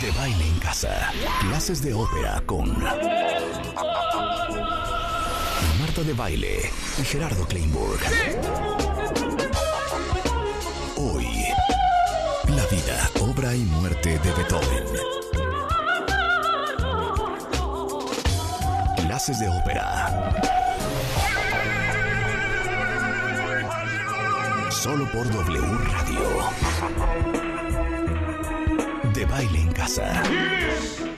De baile en casa. Clases de ópera con Marta de Baile y Gerardo Kleinburg. Hoy, la vida, obra y muerte de Beethoven. Clases de ópera. Solo por W Radio. Baile en casa.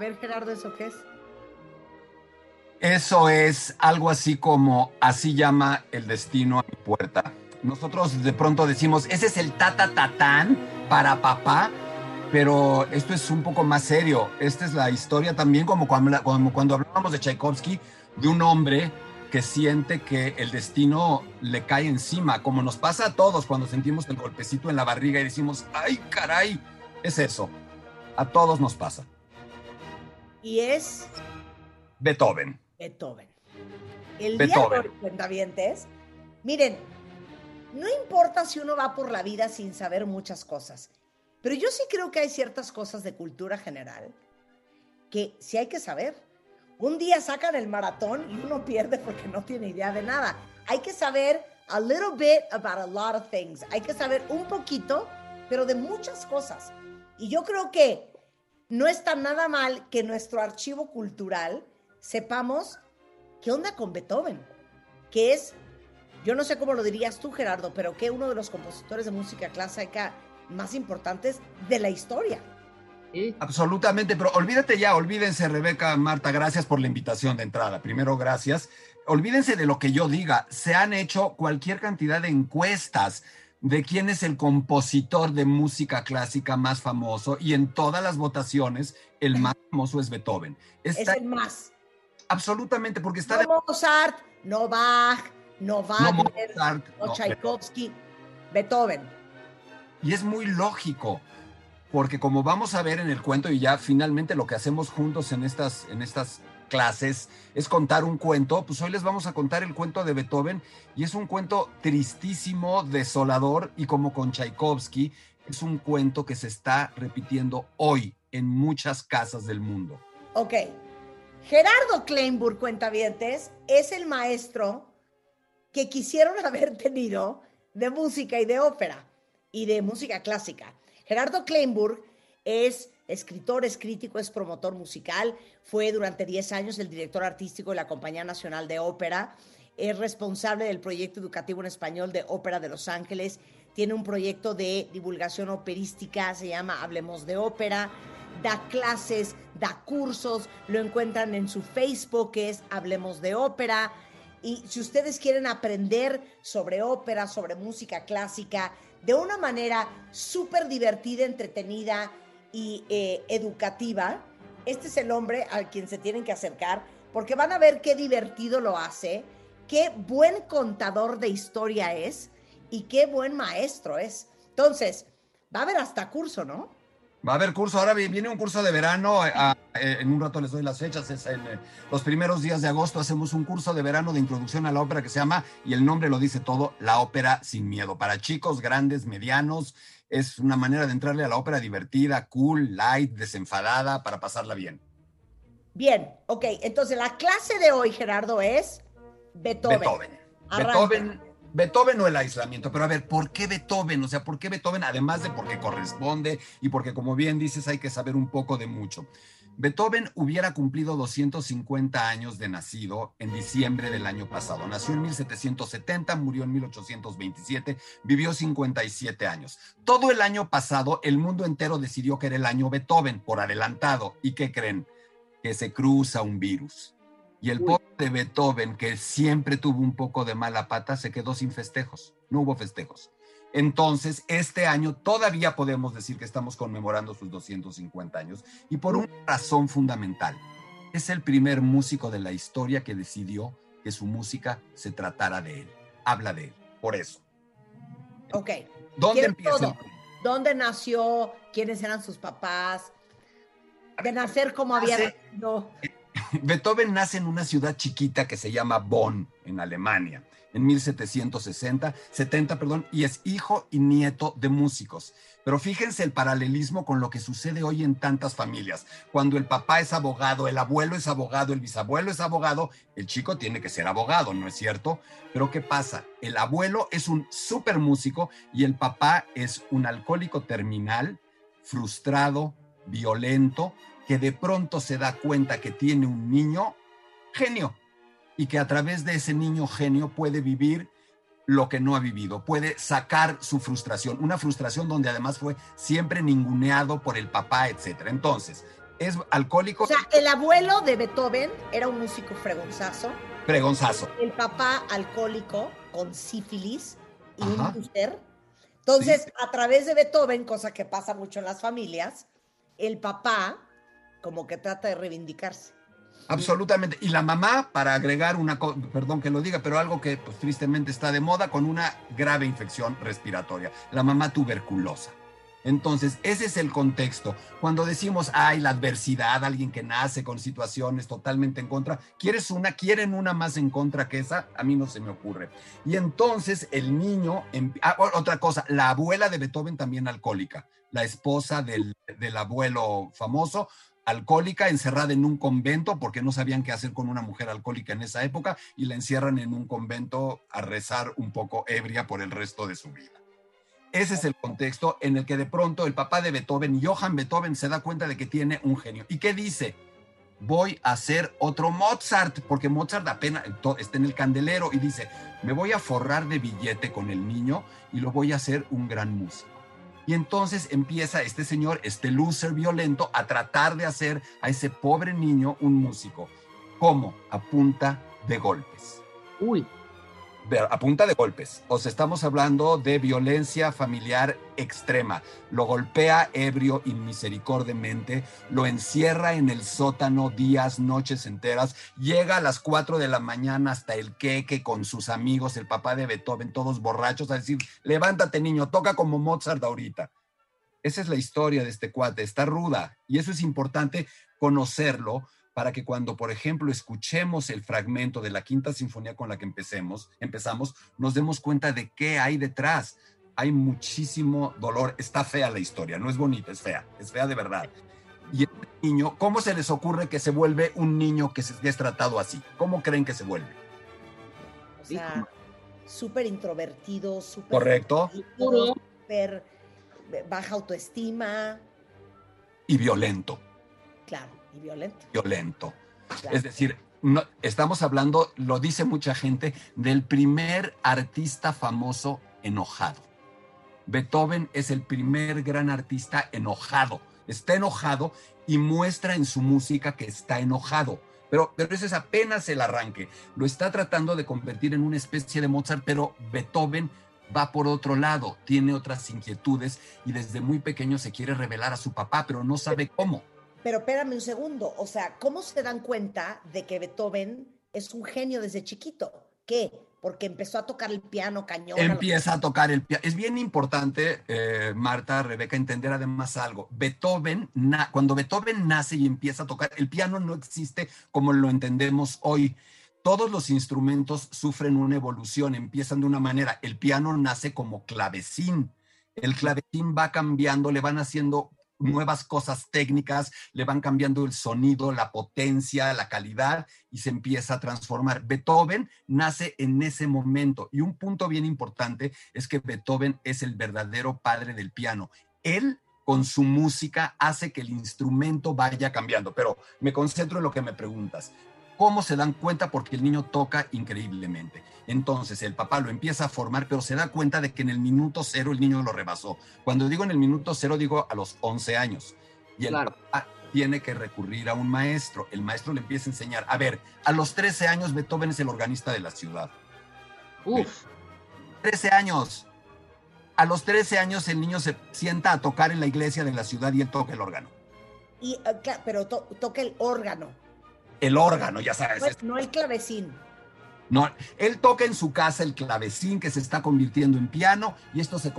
Ver, Gerardo, ¿eso qué es? Eso es algo así como así llama el destino a mi puerta. Nosotros de pronto decimos, ese es el tata tatán para papá, pero esto es un poco más serio. Esta es la historia también como cuando, como cuando hablábamos de Tchaikovsky, de un hombre que siente que el destino le cae encima, como nos pasa a todos cuando sentimos el golpecito en la barriga y decimos, ay caray, es eso. A todos nos pasa. Y es Beethoven. Beethoven. El Beethoven. día de hoy, cuentavientes, miren, no importa si uno va por la vida sin saber muchas cosas, pero yo sí creo que hay ciertas cosas de cultura general que sí hay que saber. Un día sacan el maratón y uno pierde porque no tiene idea de nada. Hay que saber a little bit about a lot of things. Hay que saber un poquito, pero de muchas cosas. Y yo creo que no está nada mal que nuestro archivo cultural sepamos qué onda con Beethoven, que es, yo no sé cómo lo dirías tú, Gerardo, pero que uno de los compositores de música clásica más importantes de la historia. Absolutamente, pero olvídate ya, olvídense, Rebeca, Marta, gracias por la invitación de entrada. Primero, gracias. Olvídense de lo que yo diga. Se han hecho cualquier cantidad de encuestas de quién es el compositor de música clásica más famoso y en todas las votaciones el más famoso es Beethoven. Está, es el más. Absolutamente, porque está... No de... Mozart, no Bach, no Wagner, no, Mozart, no, no Tchaikovsky, Beethoven. Y es muy lógico, porque como vamos a ver en el cuento y ya finalmente lo que hacemos juntos en estas, en estas clases es contar un cuento, pues hoy les vamos a contar el cuento de Beethoven y es un cuento tristísimo, desolador y como con Tchaikovsky, es un cuento que se está repitiendo hoy en muchas casas del mundo. Ok. Gerardo Kleinburg, cuentavientes, es el maestro que quisieron haber tenido de música y de ópera y de música clásica. Gerardo Kleinburg es escritor, es crítico, es promotor musical, fue durante 10 años el director artístico de la Compañía Nacional de Ópera, es responsable del proyecto educativo en español de Ópera de Los Ángeles, tiene un proyecto de divulgación operística, se llama Hablemos de Ópera, da clases, da cursos, lo encuentran en su Facebook es Hablemos de Ópera. Y si ustedes quieren aprender sobre ópera, sobre música clásica, de una manera súper divertida, entretenida y eh, educativa, este es el hombre al quien se tienen que acercar, porque van a ver qué divertido lo hace, qué buen contador de historia es y qué buen maestro es. Entonces, va a haber hasta curso, ¿no? Va a haber curso, ahora viene un curso de verano, a, eh, en un rato les doy las fechas, es en eh, los primeros días de agosto hacemos un curso de verano de introducción a la ópera que se llama, y el nombre lo dice todo, La Ópera Sin Miedo, para chicos, grandes, medianos, es una manera de entrarle a la ópera divertida, cool, light, desenfadada, para pasarla bien. Bien, ok, entonces la clase de hoy, Gerardo, es Beethoven. Beethoven. Beethoven Beethoven o el aislamiento, pero a ver, ¿por qué Beethoven? O sea, ¿por qué Beethoven? Además de porque corresponde y porque, como bien dices, hay que saber un poco de mucho. Beethoven hubiera cumplido 250 años de nacido en diciembre del año pasado. Nació en 1770, murió en 1827, vivió 57 años. Todo el año pasado, el mundo entero decidió que era el año Beethoven, por adelantado. ¿Y qué creen? Que se cruza un virus. Y el pobre de Beethoven, que siempre tuvo un poco de mala pata, se quedó sin festejos. No hubo festejos. Entonces, este año todavía podemos decir que estamos conmemorando sus 250 años y por una razón fundamental. Es el primer músico de la historia que decidió que su música se tratara de él. Habla de él, por eso. Ok. ¿Dónde empieza? ¿Dónde nació? ¿Quiénes eran sus papás? De nacer como había nacido. Beethoven nace en una ciudad chiquita que se llama Bonn, en Alemania en 1760, 70, perdón, y es hijo y nieto de músicos. Pero fíjense el paralelismo con lo que sucede hoy en tantas familias. Cuando el papá es abogado, el abuelo es abogado, el bisabuelo es abogado, el chico tiene que ser abogado, ¿no es cierto? Pero ¿qué pasa? El abuelo es un súper músico y el papá es un alcohólico terminal, frustrado, violento, que de pronto se da cuenta que tiene un niño genio, y que a través de ese niño genio puede vivir lo que no ha vivido, puede sacar su frustración, una frustración donde además fue siempre ninguneado por el papá, etc. Entonces, es alcohólico. O sea, el abuelo de Beethoven era un músico fregonzazo. Fregonzazo. El papá alcohólico con sífilis y un úlcer. Entonces, a través de Beethoven, cosa que pasa mucho en las familias, el papá como que trata de reivindicarse. Absolutamente. Y la mamá, para agregar una perdón que lo diga, pero algo que pues, tristemente está de moda, con una grave infección respiratoria, la mamá tuberculosa. Entonces, ese es el contexto. Cuando decimos, ay, la adversidad, alguien que nace con situaciones totalmente en contra, ¿quieres una? ¿Quieren una más en contra que esa? A mí no se me ocurre. Y entonces el niño, ah, otra cosa, la abuela de Beethoven también alcohólica, la esposa del, del abuelo famoso, alcohólica, encerrada en un convento, porque no sabían qué hacer con una mujer alcohólica en esa época, y la encierran en un convento a rezar un poco ebria por el resto de su vida. Ese es el contexto en el que de pronto el papá de Beethoven, Johann Beethoven, se da cuenta de que tiene un genio. ¿Y qué dice? Voy a hacer otro Mozart, porque Mozart apenas está en el candelero y dice, me voy a forrar de billete con el niño y lo voy a hacer un gran músico. Y entonces empieza este señor, este loser violento, a tratar de hacer a ese pobre niño un músico. ¿Cómo? A punta de golpes. Uy. A punta de golpes. O sea, estamos hablando de violencia familiar extrema. Lo golpea ebrio y misericordiamente, lo encierra en el sótano días, noches enteras, llega a las 4 de la mañana hasta el queque con sus amigos, el papá de Beethoven, todos borrachos, a decir, levántate niño, toca como Mozart ahorita. Esa es la historia de este cuate, está ruda y eso es importante conocerlo para que cuando, por ejemplo, escuchemos el fragmento de la quinta sinfonía con la que empecemos, empezamos, nos demos cuenta de qué hay detrás hay muchísimo dolor. Está fea la historia, no es bonita, es fea, es fea de verdad. Y el niño, ¿cómo se les ocurre que se vuelve un niño que, es tratado así? ¿Cómo creen que se vuelve? O sea, súper introvertido, súper... Correcto. Súper baja autoestima. Y violento. Claro, y violento. Violento. Es decir, no, estamos hablando, lo dice mucha gente, del primer artista famoso enojado. Beethoven es el primer gran artista enojado. Está enojado y muestra en su música que está enojado. Pero, pero ese es apenas el arranque. Lo está tratando de convertir en una especie de Mozart, pero Beethoven va por otro lado, tiene otras inquietudes y desde muy pequeño se quiere revelar a su papá, pero no sabe cómo. Pero espérame un segundo, o sea, ¿cómo se dan cuenta de que Beethoven es un genio desde chiquito? ¿Qué? porque empezó a tocar el piano cañón. Empieza a tocar el piano. Es bien importante, eh, Marta, Rebeca, entender además algo. Beethoven, cuando Beethoven nace y empieza a tocar, el piano no existe como lo entendemos hoy. Todos los instrumentos sufren una evolución, empiezan de una manera. El piano nace como clavecín. El clavecín va cambiando, le van haciendo nuevas cosas técnicas, le van cambiando el sonido, la potencia, la calidad y se empieza a transformar. Beethoven nace en ese momento y un punto bien importante es que Beethoven es el verdadero padre del piano. Él con su música hace que el instrumento vaya cambiando. Pero me concentro en lo que me preguntas. ¿Cómo se dan cuenta? Porque el niño toca increíblemente. Entonces el papá lo empieza a formar, pero se da cuenta de que en el minuto cero el niño lo rebasó. Cuando digo en el minuto cero, digo a los 11 años. Y el papá tiene que recurrir a un maestro. El maestro le empieza a enseñar. A ver, a los 13 años Beethoven es el organista de la ciudad. Uf. 13 años. A los 13 años el niño se sienta a tocar en la iglesia de la ciudad y él toca el órgano. Y, uh, pero to toca el órgano el órgano, ya sabes. No, no el clavecín. No, él toca en su casa el clavecín que se está convirtiendo en piano y esto se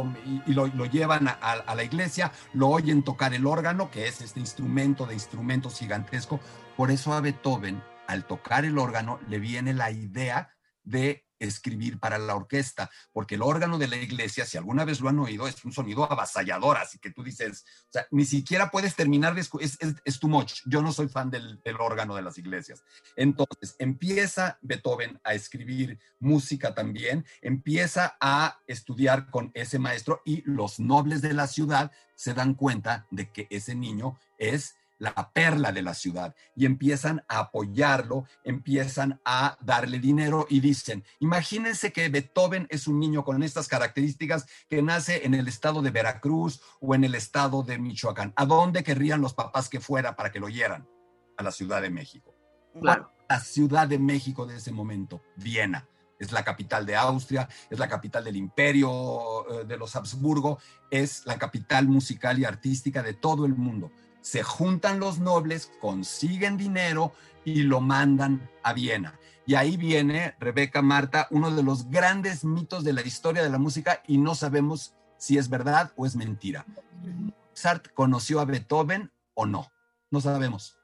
y, lo, llevan a, a, la iglesia, lo oyen tocar el órgano, que es este instrumento de instrumentos gigantesco. Por eso a Beethoven, al tocar el órgano, le viene la idea de escribir para la orquesta, porque el órgano de la iglesia, si alguna vez lo han oído, es un sonido avasallador, así que tú dices, o sea, ni siquiera puedes terminar de es, es, too much. Yo no soy fan del, órgano de las iglesias. Entonces, empieza Beethoven a escribir música también, empieza a estudiar con ese maestro y los nobles de la ciudad se dan cuenta de que ese niño es la perla de la ciudad y empiezan a apoyarlo, empiezan a darle dinero y dicen, imagínense que Beethoven es un niño con estas características que nace en el estado de Veracruz o en el estado de Michoacán. ¿A dónde querrían los papás que fuera para que lo oyeran? A la Ciudad de México. Claro. La Ciudad de México de ese momento, Viena. Es la capital de Austria, es la capital del imperio eh, de los Habsburgo, es la capital musical y artística de todo el mundo se juntan los nobles, consiguen dinero y lo mandan a Viena. Y ahí viene, Rebeca Marta, uno de los grandes mitos de la historia de la música y no sabemos si es verdad o es mentira. ¿Mozart conoció a Beethoven o no? No sabemos.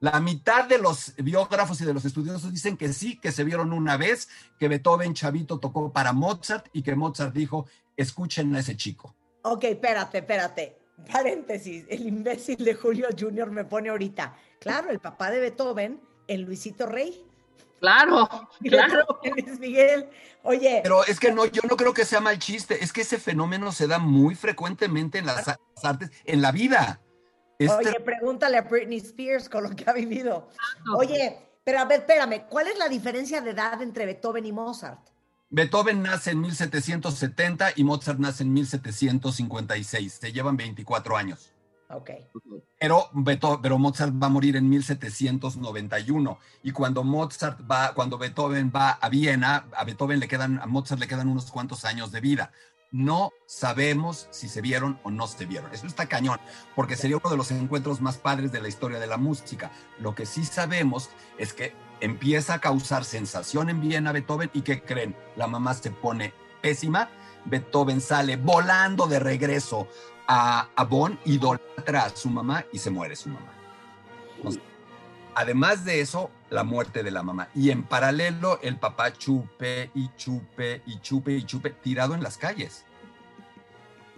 La mitad de los biógrafos y de los estudiosos dicen que sí, que se vieron una vez, que Beethoven chavito tocó para Mozart y que Mozart dijo, escuchen a ese chico. Ok, espérate, espérate paréntesis, el imbécil de Julio Junior me pone ahorita. Claro, el papá de Beethoven, el Luisito Rey. Claro, claro. Luis Miguel. Oye. Pero es que no, yo no creo que sea mal chiste, es que ese fenómeno se da muy frecuentemente en las artes, en la vida. Este Oye, pregúntale a Britney Spears con lo que ha vivido. Oye, pero a ver, espérame, ¿cuál es la diferencia de edad entre Beethoven y Mozart? Beethoven nace en 1770 y Mozart nace en 1756. Se llevan 24 años. Ok. Pero, pero Mozart va a morir en 1791. Y cuando Mozart va, cuando Beethoven va a Viena, a Beethoven le quedan, a Mozart le quedan unos cuantos años de vida. No sabemos si se vieron o no se vieron. Eso está cañón, porque sería uno de los encuentros más padres de la historia de la música. Lo que sí sabemos es que empieza a causar sensación en Viena Beethoven y que creen, la mamá se pone pésima, Beethoven sale volando de regreso a, a Bonn, idolatra a su mamá y se muere su mamá. además de eso, la muerte de la mamá. Y en paralelo, el papá chupe y chupe y chupe y chupe, tirado en las calles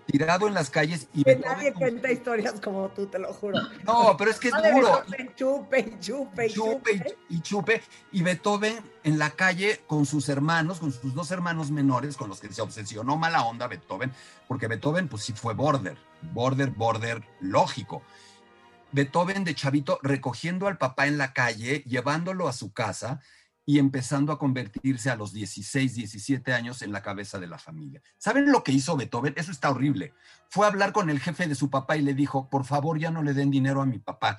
tirado en las calles y nadie cuenta historias como tú, te lo juro. No, pero es que es duro. Chupe, chupe, chupe, y chupe. Y Beethoven en la calle con sus hermanos, con sus dos hermanos menores, con los que se obsesionó mala onda Beethoven, porque Beethoven pues sí fue border, border, border, lógico. Beethoven de chavito recogiendo al papá en la calle, llevándolo a su casa y empezando a convertirse a los 16, 17 años en la cabeza de la familia. ¿Saben lo que hizo Beethoven? Eso está horrible. Fue a hablar con el jefe de su papá y le dijo, por favor, ya no le den dinero a mi papá,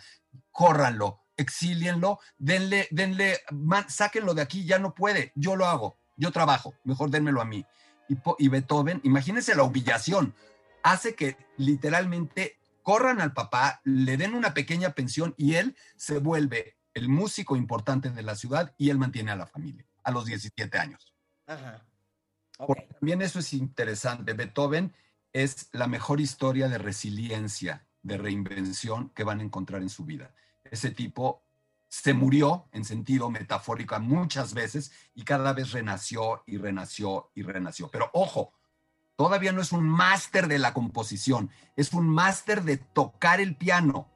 córranlo, exílienlo, denle, denle, sáquenlo de aquí, ya no puede, yo lo hago, yo trabajo, mejor denmelo a mí. Y, y Beethoven, imagínense la humillación, hace que literalmente corran al papá, le den una pequeña pensión y él se vuelve el músico importante de la ciudad y él mantiene a la familia a los 17 años. Ajá. también eso es interesante. Beethoven es la mejor historia de resiliencia, de reinvención que van a encontrar en su vida. Ese tipo se murió en sentido metafórico muchas veces y cada vez renació y renació y renació. Pero ojo, todavía no es un máster de la composición, es un máster de tocar el piano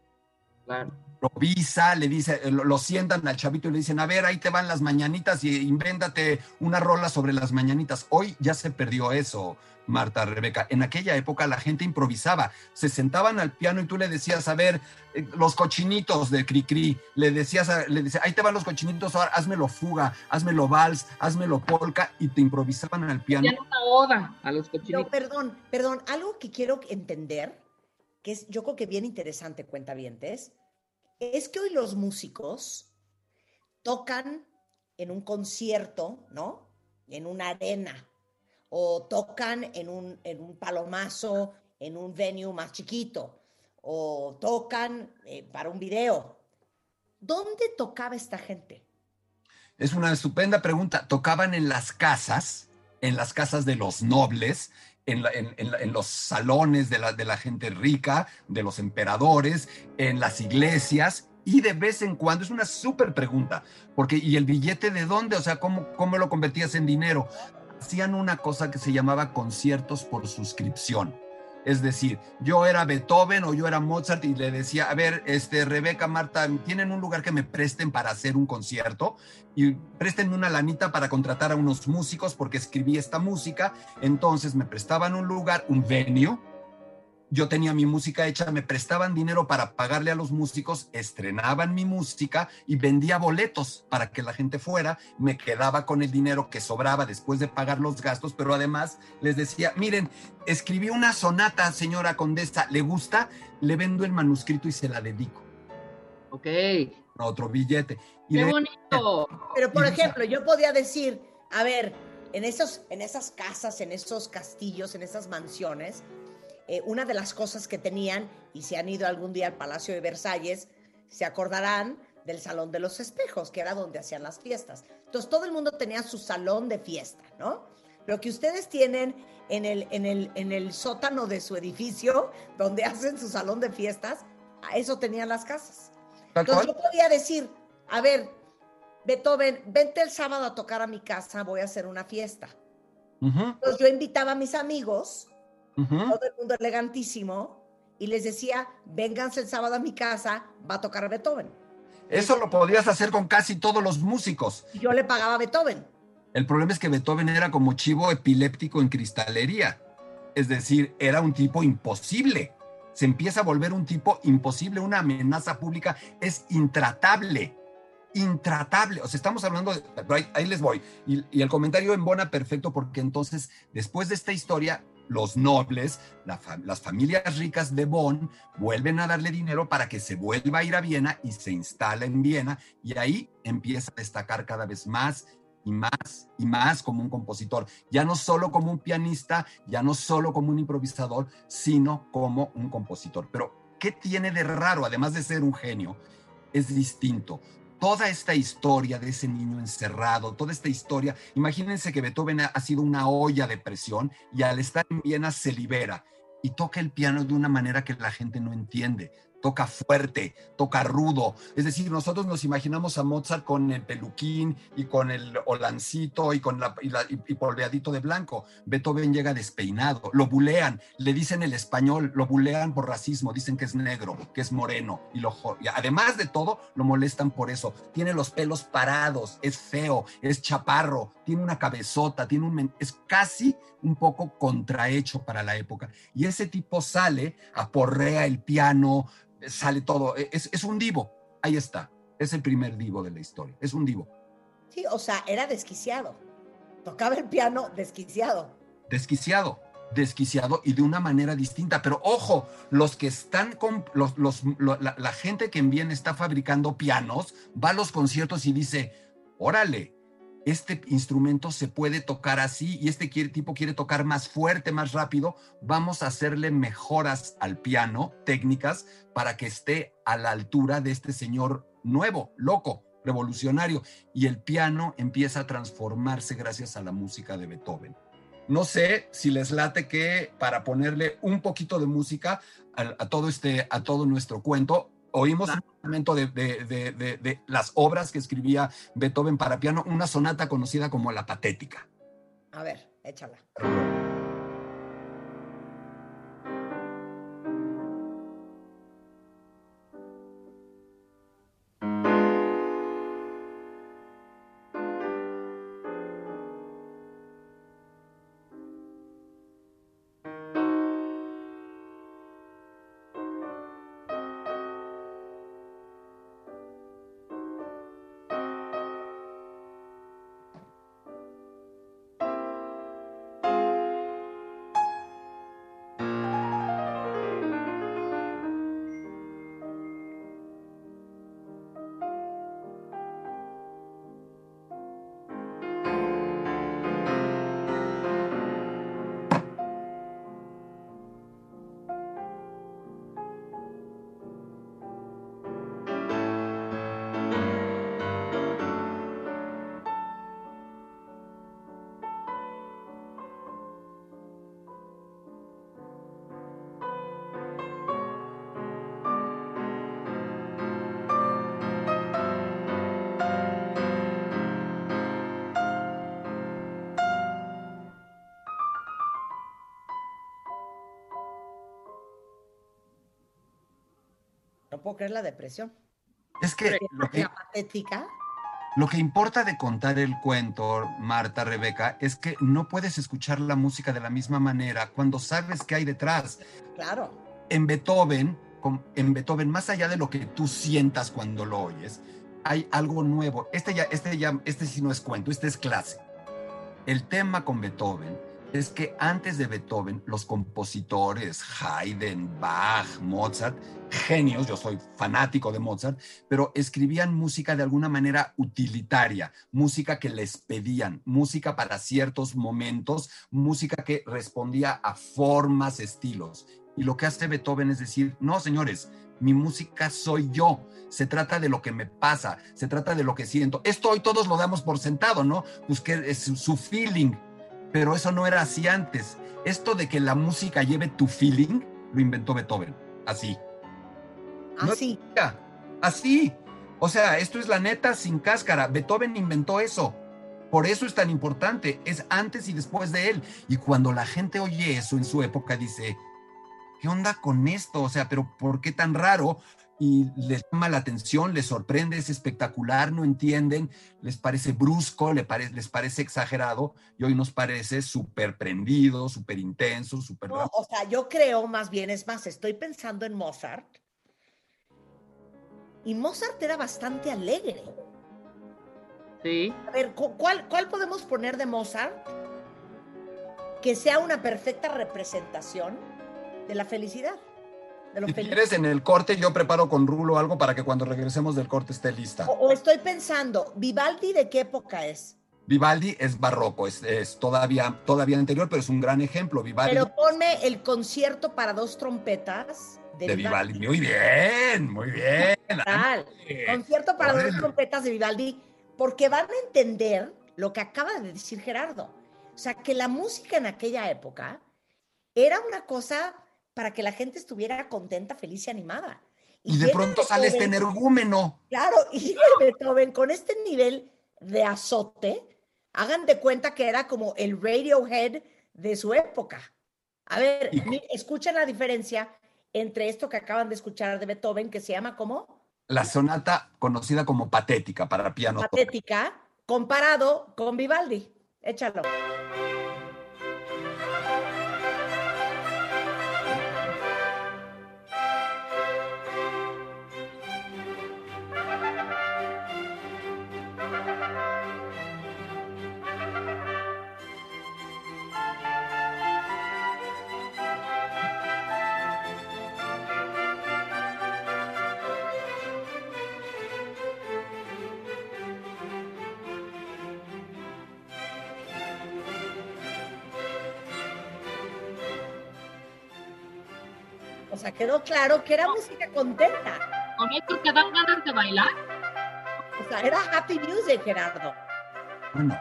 Claro. improvisa, le dice, lo, lo sientan al chavito y le dicen, a ver, ahí te van las mañanitas y invéntate una rola sobre las mañanitas. Hoy ya se perdió eso, Marta, Rebeca. En aquella época la gente improvisaba, se sentaban al piano y tú le decías, a ver, eh, los cochinitos de Cricri, le decías, a- le decías, ahí te van los cochinitos, ahora házmelo fuga, házmelo vals, házmelo polka y te improvisaban al piano. Ya una oda a los Pero cochinitos. perdón, perdón, algo que quiero entender, que es yo creo que bien interesante, cuentavientes, es que hoy los músicos tocan en un concierto, ¿no? En una arena, o tocan en un, en un palomazo, en un venue más chiquito, o tocan eh, para un video. ¿Dónde tocaba esta gente? Es una estupenda pregunta. Tocaban en las casas, en las casas de los nobles, en, los salones de la, de la gente rica, de los emperadores, en las iglesias y de vez en cuando, es una súper pregunta, porque ¿y el billete de dónde? O sea, ¿cómo, ¿cómo lo convertías en dinero? Hacían una cosa que se llamaba conciertos por suscripción. Es decir, yo era Beethoven o yo era Mozart y le decía, a ver, este, Rebeca, Marta, ¿tienen un lugar que me presten para hacer un concierto? Y préstenme una lanita para contratar a unos músicos porque escribí esta música. Entonces me prestaban un lugar, un venue. Yo tenía mi música hecha, me prestaban dinero para pagarle a los músicos, estrenaban mi música y vendía boletos para que la gente fuera, me quedaba con el dinero que sobraba después de pagar los gastos, pero además les decía, miren, escribí una sonata, señora condesa, ¿le gusta? Le vendo el manuscrito y se la dedico Ok. ¡Qué a otro billete. Y de- bonito! Pero, por Y- ejemplo, yo podía decir, a ver, en, esos, en esas casas, en esos castillos, en esas mansiones, eh, una de las cosas que tenían, y si han ido algún día al Palacio de Versalles, se acordarán del Salón de los Espejos, que era donde hacían las fiestas. Entonces, todo el mundo tenía su salón de fiesta, ¿no? Lo que ustedes tienen en el, en el, en el sótano de su edificio, donde hacen su salón de fiestas, a eso tenían las casas. Entonces cual. yo podía decir, a ver, Beethoven, vente el sábado a tocar a mi casa, voy a hacer una fiesta. Ujú, Entonces yo invitaba a mis amigos, todo el mundo elegantísimo, y les decía, vénganse el sábado a mi casa, va a tocar Beethoven. Eso lo podías hacer con casi todos los músicos. Yo le pagaba a Beethoven. El problema es que Beethoven era como chivo epiléptico en cristalería. Es decir, era un tipo imposible. Se empieza a volver un tipo imposible, una amenaza pública. Es intratable. Intratable. O sea, estamos hablando de... Ahí, ahí les voy. Y, y el comentario embona perfecto porque entonces, después de esta historia, los nobles, las familias ricas de Bonn, vuelven a darle dinero para que se vuelva a ir a Viena y se instala en Viena. Y ahí empieza a destacar cada vez más y más y más como un compositor, ya no solo como un pianista, ya no solo como un improvisador, sino como un compositor. Pero, ¿qué tiene de raro, además de ser un genio? Es distinto. Toda esta historia de ese niño encerrado, toda esta historia, imagínense que Beethoven ha, sido una olla de presión y al estar en Viena se libera y toca el piano de una manera que la gente no entiende. Toca fuerte, toca rudo. Es decir, nosotros nos imaginamos a Mozart con el peluquín y con el holancito y con la, y, polveadito de blanco. Beethoven llega despeinado, lo bulean, le dicen el español, lo bulean por racismo, dicen que es negro, que es moreno. Y, lo, y además de todo, lo molestan por eso. Tiene los pelos parados, es feo, es chaparro, tiene una cabezota, tiene un, es casi un poco contrahecho para la época. Y ese tipo sale, aporrea el piano, sale todo. Es, es un divo. Ahí está. Es el primer divo de la historia. Es un divo. Sí, o sea, era desquiciado. Tocaba el piano desquiciado. Desquiciado. Desquiciado y de una manera distinta. Pero ojo, los que están con los, los- lo- la, la gente que en Viena está fabricando pianos, va a los conciertos y dice: Órale, este instrumento se puede tocar así y este tipo quiere tocar más fuerte, más rápido, vamos a hacerle mejoras al piano, técnicas, para que esté a la altura de este señor nuevo, loco, revolucionario. Y el piano empieza a transformarse gracias a la música de Beethoven. No sé si les late que para ponerle un poquito de música a todo, este, a todo nuestro cuento, oímos un fragmento de, de- de- de- de las obras que escribía Beethoven para piano, una sonata conocida como La Patética. A ver, échala. Puedo creer la depresión. Es que lo que, La patética. lo que importa de contar el cuento, Marta, Rebeca, es que no puedes escuchar la música de la misma manera cuando sabes qué hay detrás. Claro. En Beethoven, en Beethoven, más allá de lo que tú sientas cuando lo oyes, hay algo nuevo. Este ya, este ya, este sí no es cuento, este es clase. El tema con Beethoven es que antes de Beethoven, los compositores, Haydn, Bach, Mozart, genios, yo soy fanático de Mozart, pero escribían música de alguna manera utilitaria, música que les pedían, música para ciertos momentos, música que respondía a formas, estilos. Y lo que hace Beethoven es decir, no, señores, mi música soy yo. Se trata de lo que me pasa, se trata de lo que siento. Esto hoy todos lo damos por sentado, ¿no? Pues su feeling, pero eso no era así antes. Esto de que la música lleve tu feeling, lo inventó Beethoven, así. No- Así. Ya, Así. O sea, esto es la neta sin cáscara. Beethoven inventó eso. Por eso es tan importante. Es antes y después de él. Y cuando la gente oye eso en su época, dice, ¿qué onda con esto? O sea, pero ¿por qué tan raro? Y les llama la atención, les sorprende, es espectacular, no entienden, les parece brusco, les parece exagerado, y hoy nos parece súper prendido, súper intenso, súper... No, o sea, yo creo más bien, es más, estoy pensando en Mozart. Y Mozart era bastante alegre. Sí. A ver, cu- ¿cuál, ¿cuál podemos poner de Mozart que sea una perfecta representación de la felicidad? De Si quieres, en el corte yo preparo con Rulo algo para que cuando regresemos del corte esté lista. O, o estoy pensando, ¿Vivaldi de qué época es? Vivaldi es barroco, es, es todavía, todavía anterior, pero es un gran ejemplo. Vivaldi Pero ponme el concierto para dos trompetas de, de Vivaldi. Muy bien, muy bien. Tal. Concierto para dos trompetas de Vivaldi, porque van a entender lo que acaba de decir Gerardo. O sea, que la música en aquella época era una cosa para que la gente estuviera contenta, feliz y animada. Y de llega pronto sale este Beethoven- energúmeno. Claro, y Beethoven con este nivel de azote, hagan de cuenta que era como el Radiohead de su época. A ver, Y- escuchen la diferencia entre esto que acaban de escuchar de Beethoven, que se llama como La sonata conocida como patética para piano. patética, comparado con Vivaldi. Échalo. O sea, quedó claro que era música contenta. Con esto que dan ganas de bailar. O sea, era happy music, Gerardo. Bueno,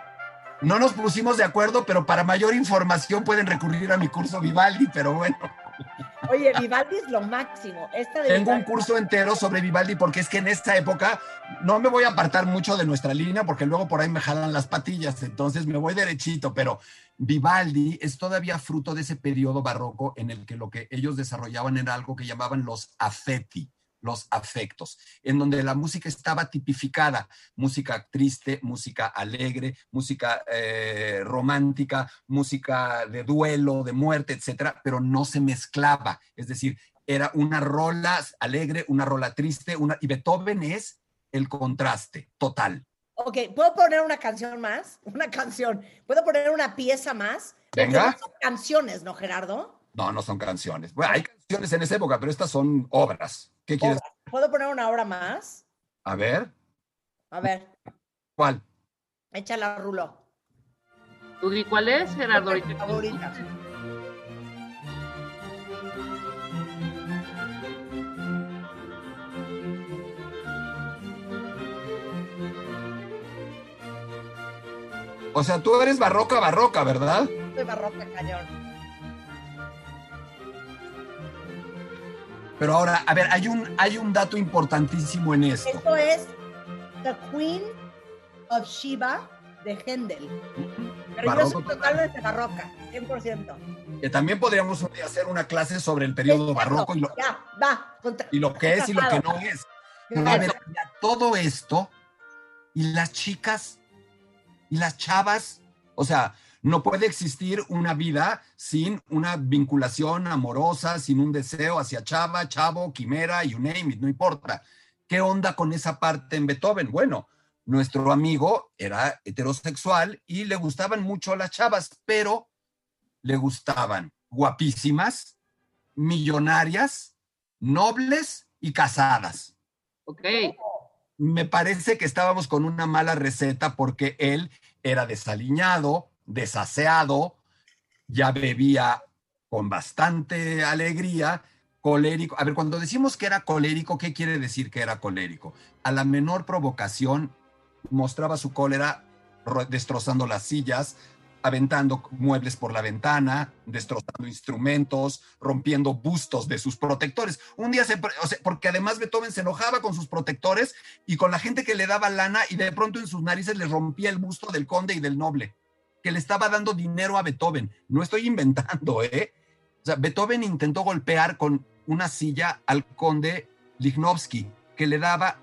no nos pusimos de acuerdo, pero para mayor información pueden recurrir a mi curso Vivaldi, pero bueno. Oye, Vivaldi es lo máximo. Esta de Tengo un curso entero sobre Vivaldi porque es que en esta época no me voy a apartar mucho de nuestra línea porque luego por ahí me jalan las patillas, entonces me voy derechito, pero Vivaldi es todavía fruto de ese periodo barroco en el que lo que ellos desarrollaban era algo que llamaban los affetti, los afectos, en donde la música estaba tipificada, música triste, música alegre, música eh, romántica, música de duelo, de muerte, etcétera, pero no se mezclaba, es decir, era una rola alegre, una rola triste, una y Beethoven es el contraste total. Ok, ¿puedo poner una canción más? Una canción. ¿Puedo poner una pieza más? Venga. no son canciones, ¿no, Gerardo? No, no son canciones. Bueno, hay canciones en esa época, pero estas son obras. ¿Qué quieres? ¿Puedo poner una obra más? A ver, A ver, ¿cuál? échala, Rulo. ¿Tú di cuál es, Gerardo? Favorita. O sea, tú eres barroca, barroca, ¿verdad? Soy barroca cañón. Pero ahora, a ver, hay un, hay un dato importantísimo en esto. Esto es The Queen of Sheba de Händel. Pero yo Barroco soy totalmente barroca, 100%. Que también podríamos hacer una clase sobre el periodo barroco y lo, Ya, va. contra- y lo que es y lo que no es. Pero a ver, todo esto, y las chicas, y las chavas, o sea, no puede existir una vida sin una vinculación amorosa, sin un deseo hacia chava, chavo, quimera, you name it, no importa. ¿Qué onda con esa parte en Beethoven? Bueno, nuestro amigo era heterosexual y le gustaban mucho las chavas, pero le gustaban guapísimas, millonarias, nobles y casadas Ok. me parece que estábamos con una mala receta porque él era desaliñado, desaseado, ya bebía con bastante alegría, colérico. A ver, cuando decimos que era colérico, ¿qué quiere decir que era colérico? A la menor provocación mostraba su cólera ro- destrozando las sillas, aventando muebles por la ventana, destrozando instrumentos, rompiendo bustos de sus protectores. Un día se, porque además Beethoven se enojaba con sus protectores y con la gente que le daba lana y de pronto en sus narices le rompía el busto del conde y del noble, que le estaba dando dinero a Beethoven. No estoy inventando, ¿eh? O sea, Beethoven intentó golpear con una silla al conde Lichnowsky, que le daba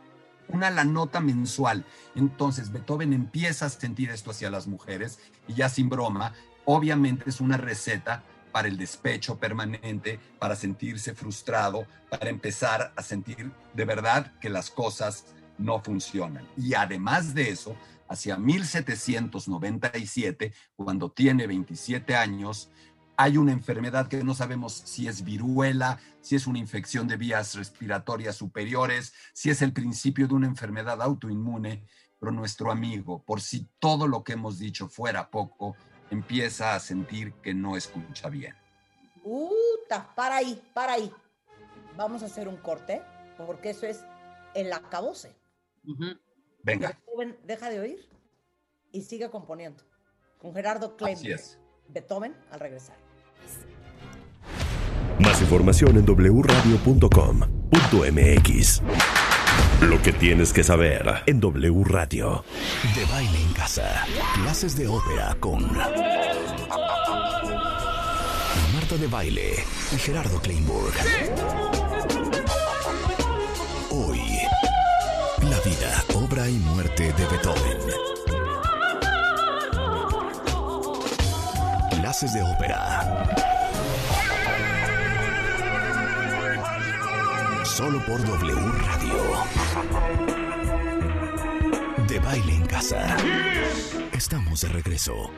una la nota mensual. Entonces Beethoven empieza a sentir esto hacia las mujeres y ya sin broma, obviamente es una receta para el despecho permanente, para sentirse frustrado, para empezar a sentir de verdad que las cosas no funcionan. Y además de eso, hacia 1797, cuando tiene 27 años, hay una enfermedad que no sabemos si es viruela, si es una infección de vías respiratorias superiores, si es el principio de una enfermedad autoinmune, pero nuestro amigo, por si todo lo que hemos dicho fuera poco, empieza a sentir que no escucha bien. Uta, para ahí, para ahí. Vamos a hacer un corte, porque eso es el acabose. Ujú. Venga, Beethoven deja de oír y sigue componiendo. Con Gerardo Klein. así es. Beethoven al regresar. Más información en wradio.com.mx. Lo que tienes que saber en W Radio. De baile en casa. Clases de ópera con Marta de Baile y Gerardo Kleinburg. Beethoven. Clases de ópera. Solo por W Radio. De baile en casa. Estamos de regreso.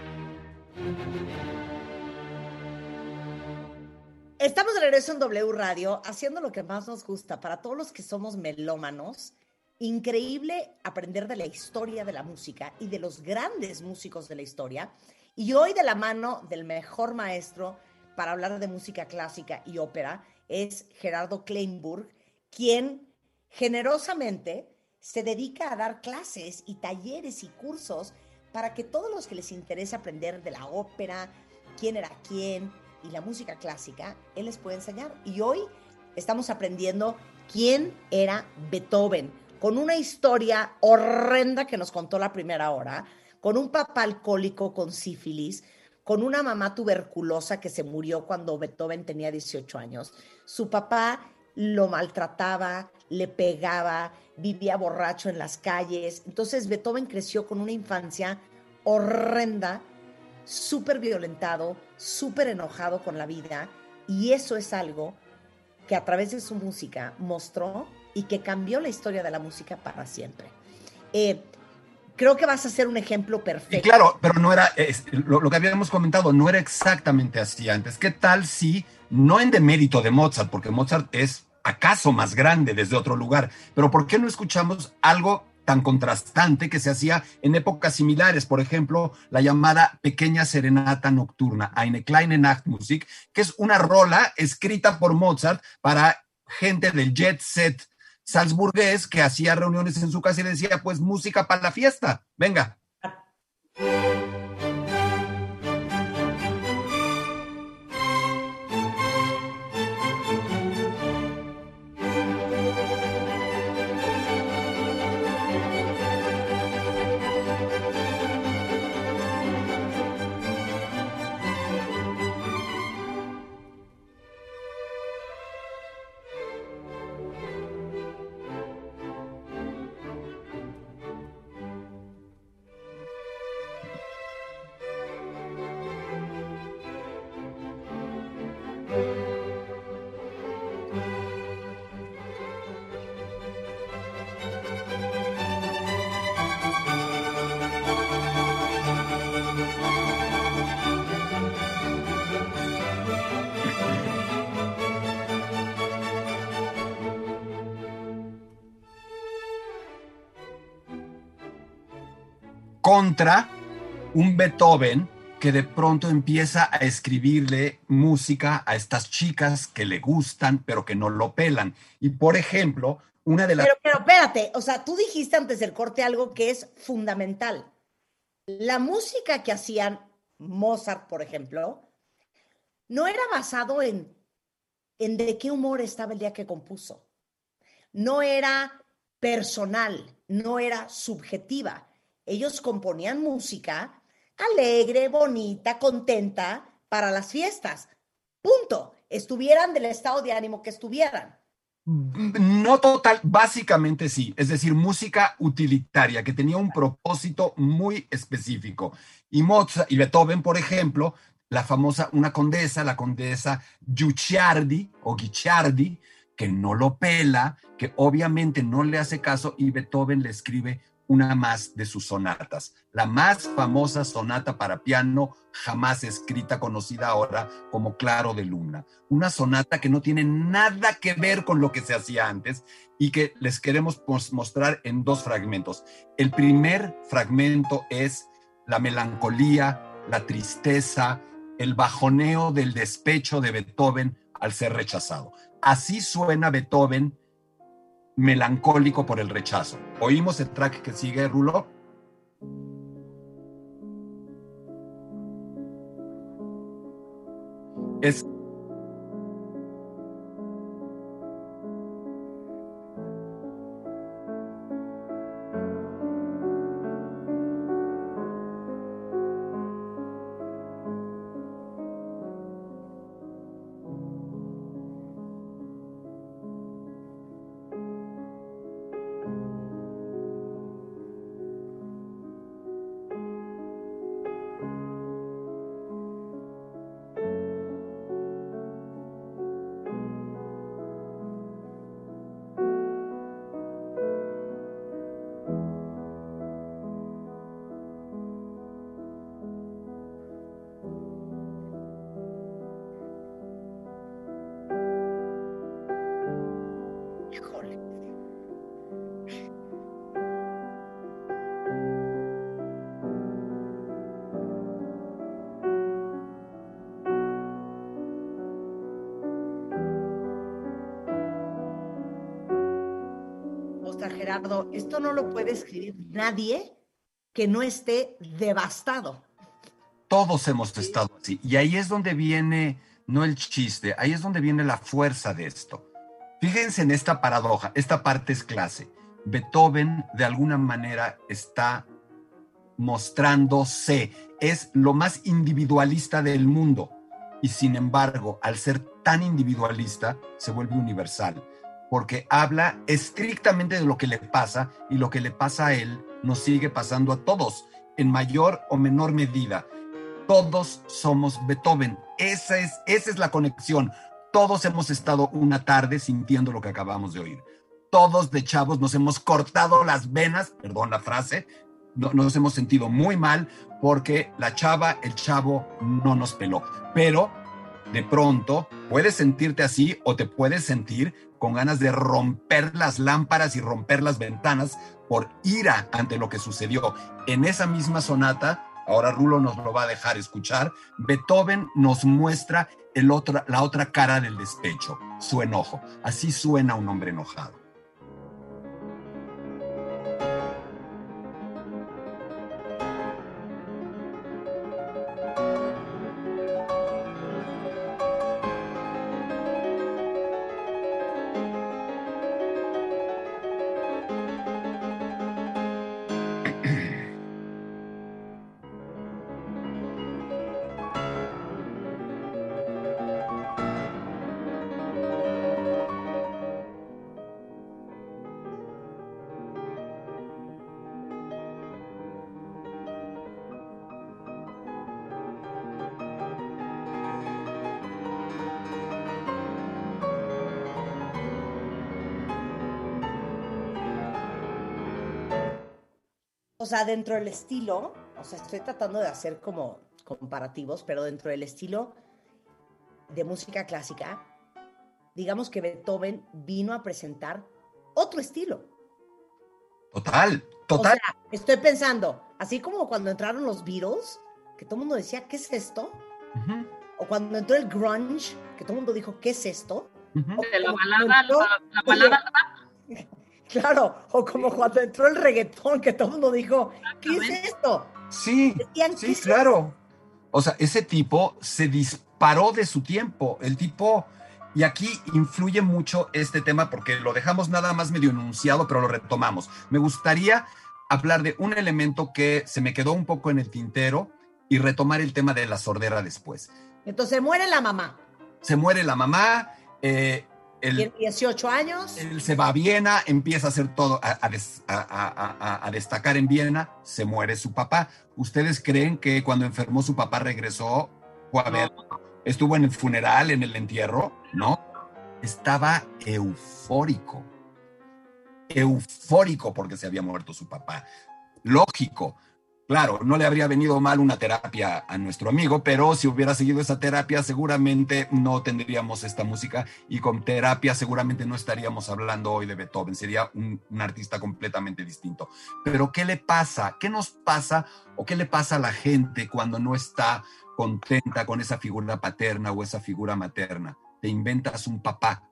Estamos de regreso en W Radio haciendo lo que más nos gusta para todos los que somos melómanos. Increíble aprender de la historia de la música y de los grandes músicos de la historia. Y hoy de la mano del mejor maestro para hablar de música clásica y ópera es Gerardo Kleinburg, quien generosamente se dedica a dar clases y talleres y cursos para que todos los que les interesa aprender de la ópera, quién era quién y la música clásica, él les puede enseñar. Y hoy estamos aprendiendo quién era Beethoven, con una historia horrenda que nos contó la primera hora, con un papá alcohólico con sífilis, con una mamá tuberculosa que se murió cuando Beethoven tenía 18 años. Su papá lo maltrataba, le pegaba, vivía borracho en las calles. Entonces Beethoven creció con una infancia horrenda, súper violentado, súper enojado con la vida. Y eso es algo que a través de su música mostró y que cambió la historia de la música para siempre. Eh, creo que vas a ser un ejemplo perfecto. Y claro, pero no era, es, lo, lo, que habíamos comentado, no era exactamente así antes. ¿Qué tal si, no en demérito de Mozart, porque Mozart es acaso más grande desde otro lugar, pero ¿por qué no escuchamos algo tan contrastante que se hacía en épocas similares? Por ejemplo, la llamada Pequeña Serenata Nocturna, Eine kleine Nachtmusik, que es una rola escrita por Mozart para gente del jet set salzburgués que hacía reuniones en su casa y decía, pues música para la fiesta, venga. Contra un Beethoven que de pronto empieza a escribirle música a estas chicas que le gustan, pero que no lo pelan. Y por ejemplo, una de las... Pero, pero espérate, o sea, tú dijiste antes del corte algo que es fundamental. La música que hacían Mozart, por ejemplo, no era basado en, en de qué humor estaba el día que compuso. No era personal, no era subjetiva ellos componían música alegre, bonita, contenta para las fiestas. Punto. Estuvieran del estado de ánimo que estuvieran. No total, básicamente sí. Es decir, música utilitaria que tenía un propósito muy específico. Y Mozart y Beethoven, por ejemplo, la famosa, una condesa, la condesa Guicciardi o Guicciardi, que no lo pela, que obviamente no le hace caso y Beethoven le escribe una más de sus sonatas, la más famosa sonata para piano jamás escrita, conocida ahora como Claro de Luna. Una sonata que no tiene nada que ver con lo que se hacía antes y que les queremos mostrar en dos fragmentos. El primer fragmento es la melancolía, la tristeza, el bajoneo del despecho de Beethoven al ser rechazado. Así suena Beethoven melancólico por el rechazo. ¿Oímos el track que sigue, Rulo? Es Esto no lo puede escribir nadie que no esté devastado. Todos hemos estado así. Y ahí es donde viene, no el chiste, ahí es donde viene la fuerza de esto. Fíjense en esta paradoja, esta parte es clase. Beethoven de alguna manera está mostrándose, es lo más individualista del mundo y sin embargo, al ser tan individualista, se vuelve universal porque habla estrictamente de lo que le pasa y lo que le pasa a él nos sigue pasando a todos, en mayor o menor medida. Todos somos Beethoven. Esa es, esa es la conexión. Todos hemos estado una tarde sintiendo lo que acabamos de oír. Todos de chavos nos hemos cortado las venas, perdón la frase, nos hemos sentido muy mal porque la chava, el chavo no nos peló. Pero de pronto puedes sentirte así o te puedes sentir con ganas de romper las lámparas y romper las ventanas por ira ante lo que sucedió. En esa misma sonata, ahora Rulo nos lo va a dejar escuchar, Beethoven nos muestra el la otra cara del despecho, su enojo. Así suena un hombre enojado. Sea, dentro del estilo, o sea, estoy tratando de hacer como comparativos, pero dentro del estilo de música clásica, digamos que Beethoven vino a presentar otro estilo. Total, total. O sea, estoy pensando, así como cuando entraron los Beatles, que todo el mundo decía, ¿qué es esto? O cuando entró el grunge, que todo el mundo dijo, ¿qué es esto? O De la como balada, cuando entró- la, la balada Claro, o como cuando entró el reggaetón, que todo el mundo dijo, ¿qué es esto? Sí, Decían, ¿qué sí, claro. O sea, ese tipo se disparó de su tiempo. El tipo, y aquí influye mucho este tema porque lo dejamos nada más medio enunciado, pero lo retomamos. Me gustaría hablar de un elemento que se me quedó un poco en el tintero y retomar el tema de la sordera después. Entonces muere la mamá, Se muere la mamá, eh, el- tiene 18 años, él se va a Viena, empieza a hacer todo, a, a des- a- a- a- a destacar en Viena, se muere su papá. ¿Ustedes creen que cuando enfermó su papá regresó? Fue a ver, estuvo en el funeral, en el entierro, ¿no? Estaba eufórico. Eufórico porque se había muerto su papá. Lógico. Claro, no le habría venido mal una terapia a nuestro amigo, pero si hubiera seguido esa terapia, seguramente no tendríamos esta música y con terapia seguramente no estaríamos hablando hoy de Beethoven, sería un, artista completamente distinto. Pero ¿qué le pasa? ¿Qué nos pasa o qué le pasa a la gente cuando no está contenta con esa figura paterna o esa figura materna? Te inventas un papá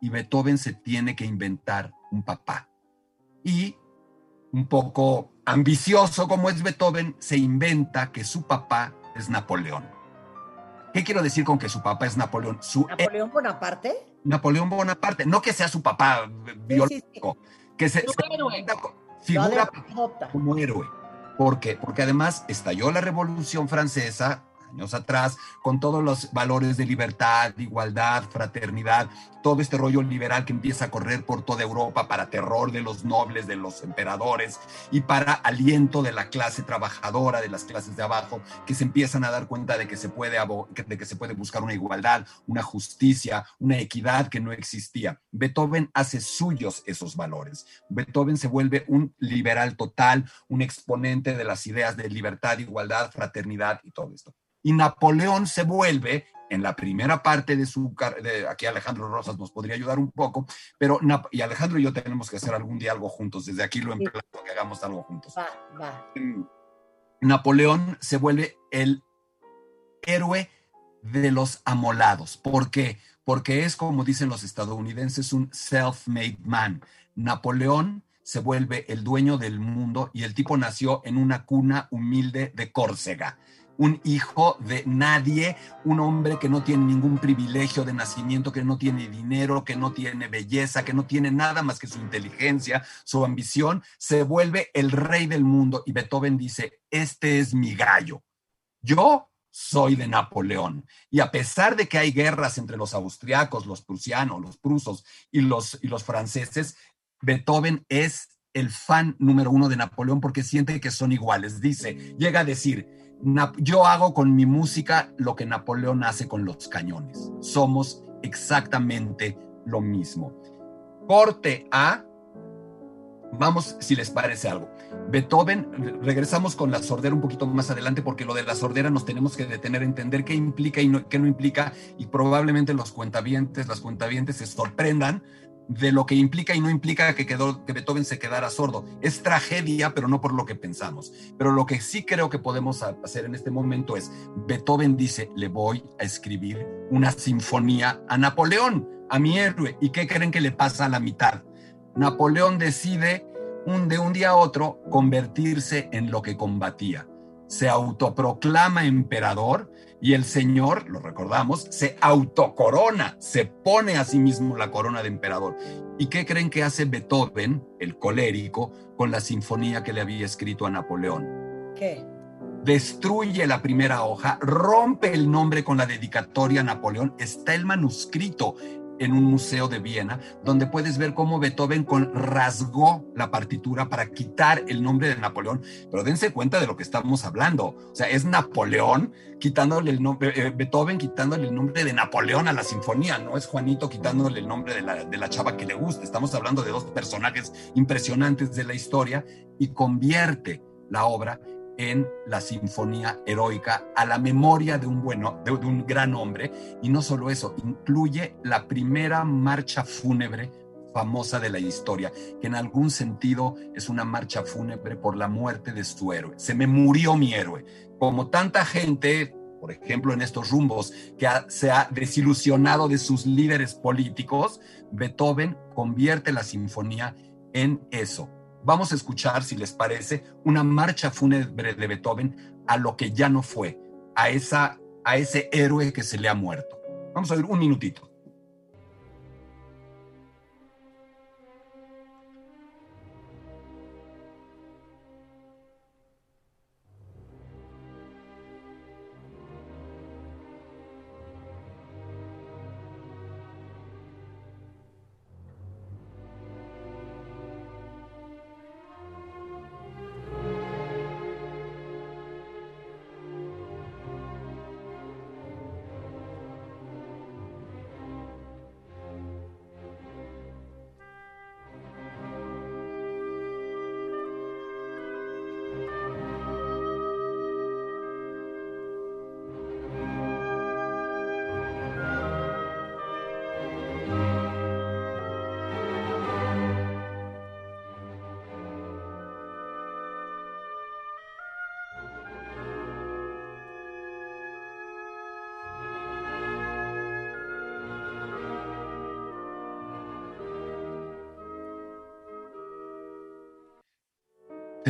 y Beethoven se tiene que inventar un papá. Y un poco ambicioso como es Beethoven, se inventa que su papá es Napoleón. ¿Qué quiero decir con que su papá es Napoleón? Su Napoleón Bonaparte. Napoleón Bonaparte, no que sea su papá Sí, sí, sí. biológico, que se, se figura como héroe. ¿Por qué? Porque además estalló la Revolución Francesa años atrás con todos los valores de libertad, igualdad, fraternidad, todo este rollo liberal que empieza a correr por toda Europa para terror de los nobles, de los emperadores y para aliento de la clase trabajadora, de las clases de abajo, que se empiezan a dar cuenta de que se puede, de que se puede buscar una igualdad, una justicia, una equidad que no existía. Beethoven hace suyos esos valores. Beethoven se vuelve un liberal total, un exponente de las ideas de libertad, igualdad, fraternidad y todo esto. Y Napoleón se vuelve, en la primera parte de su de, aquí Alejandro Rosas nos podría ayudar un poco, pero y Alejandro y yo tenemos que hacer algún día algo juntos, desde aquí lo emplazo que hagamos algo juntos. Va, va. Napoleón se vuelve el héroe de los amolados. ¿Por qué? Porque es, como dicen los estadounidenses, un self-made man. Napoleón se vuelve el dueño del mundo y el tipo nació en una cuna humilde de Córcega. Un hijo de nadie, un hombre que no tiene ningún privilegio de nacimiento, que no tiene dinero, que no tiene belleza, que no tiene nada más que su inteligencia, su ambición, se vuelve el rey del mundo. Y Beethoven dice, este es mi gallo. Yo soy de Napoleón. Y a pesar de que hay guerras entre los austriacos, los prusianos, los prusos y los, y los franceses, Beethoven es el fan número uno de Napoleón porque siente que son iguales. Dice, llega a decir, "Nap- yo hago con mi música lo que Napoleón hace con los cañones. Somos exactamente lo mismo. Corte A, vamos si les parece algo. Beethoven, re- regresamos con la sordera un poquito más adelante porque lo de la sordera nos tenemos que detener entender qué implica y qué no implica y probablemente los cuentavientes, las cuentavientes se sorprendan de lo que implica y no implica que, quedó, que Beethoven se quedara sordo. Es tragedia, pero no por lo que pensamos. Pero lo que sí creo que podemos ha- hacer en este momento es, Beethoven dice, le voy a escribir una sinfonía a Napoleón, a mi héroe. ¿Y qué creen que le pasa a la mitad? Napoleón decide un, de un día a otro convertirse en lo que combatía. Se autoproclama emperador y el señor, lo recordamos, se autocorona, se pone a sí mismo la corona de emperador. ¿Y qué creen que hace Beethoven, el colérico, con la sinfonía que le había escrito a Napoleón? ¿Qué? destruye la primera hoja, rompe el nombre con la dedicatoria a Napoleón, está el manuscrito en un museo de Viena, donde puedes ver cómo Beethoven rasgó la partitura para quitar el nombre de Napoleón. Pero dense cuenta de lo que estamos hablando. O sea, es Napoleón quitándole el nombre, eh, Beethoven quitándole el nombre de Napoleón a la sinfonía, no es Juanito quitándole el nombre de la, de la chava que le gusta. Estamos hablando de dos personajes impresionantes de la historia y convierte la obra en la sinfonía heroica a la memoria de un bueno, de, un gran hombre. Y no solo eso, incluye la primera marcha fúnebre famosa de la historia, que en algún sentido es una marcha fúnebre por la muerte de su héroe. Se me murió mi héroe. Como tanta gente, por ejemplo, en estos rumbos, que se ha desilusionado de sus líderes políticos, Beethoven convierte la sinfonía en eso, vamos a escuchar, si les parece, una marcha fúnebre de Beethoven a lo que ya no fue, a, esa, a ese héroe que se le ha muerto. Vamos a ver un minutito.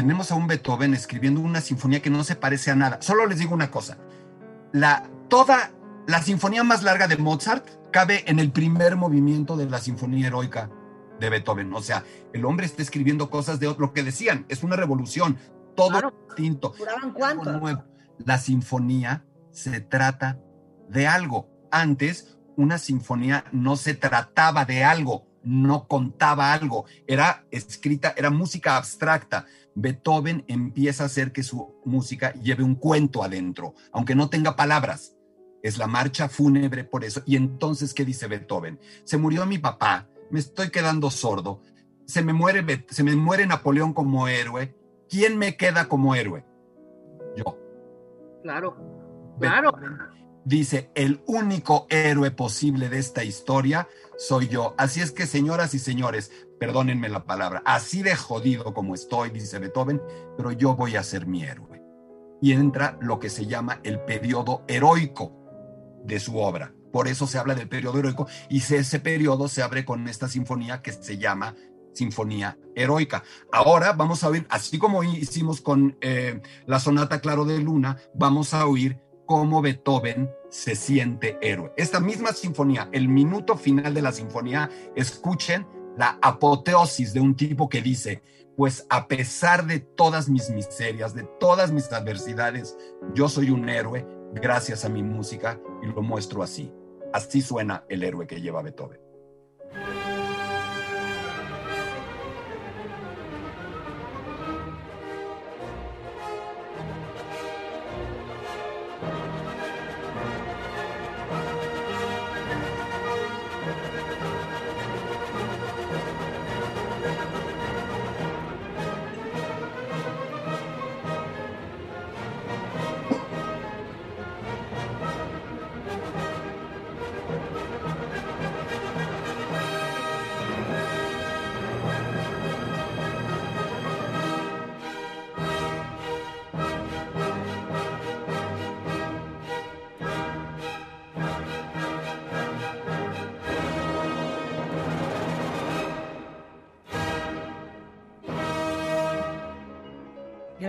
Tenemos a un Beethoven escribiendo una sinfonía que no se parece a nada. Solo les digo una cosa. La, toda la sinfonía más larga de Mozart cabe en el primer movimiento de la sinfonía heroica de Beethoven. O sea, el hombre está escribiendo cosas de lo que decían, es una revolución, todo distinto. cuánto? La sinfonía se trata de algo. Antes, una sinfonía no se trataba de algo, no contaba algo, era escrita, era música abstracta. Beethoven empieza a hacer que su música lleve un cuento adentro, aunque no tenga palabras. Es la marcha fúnebre por eso. Y entonces, ¿qué dice Beethoven? Se murió mi papá, me estoy quedando sordo, se me muere, se me muere Napoleón como héroe. ¿Quién me queda como héroe? Yo. Claro, claro. dice, el único héroe posible de esta historia soy yo. Así es que, señoras y señores, perdónenme la palabra, así de jodido como estoy, dice Beethoven, pero yo voy a ser mi héroe. Y entra lo que se llama el periodo heroico de su obra. Por eso se habla del periodo heroico y ese periodo se abre con esta sinfonía que se llama Sinfonía Heroica. Ahora vamos a oír, así como hicimos con eh, la sonata Claro de Luna, vamos a oír cómo Beethoven se siente héroe. Esta misma sinfonía, el minuto final de la sinfonía, escuchen la apoteosis de un tipo que dice, pues a pesar de todas mis miserias, de todas mis adversidades, yo soy un héroe gracias a mi música y lo muestro así. Así suena el héroe que lleva Beethoven.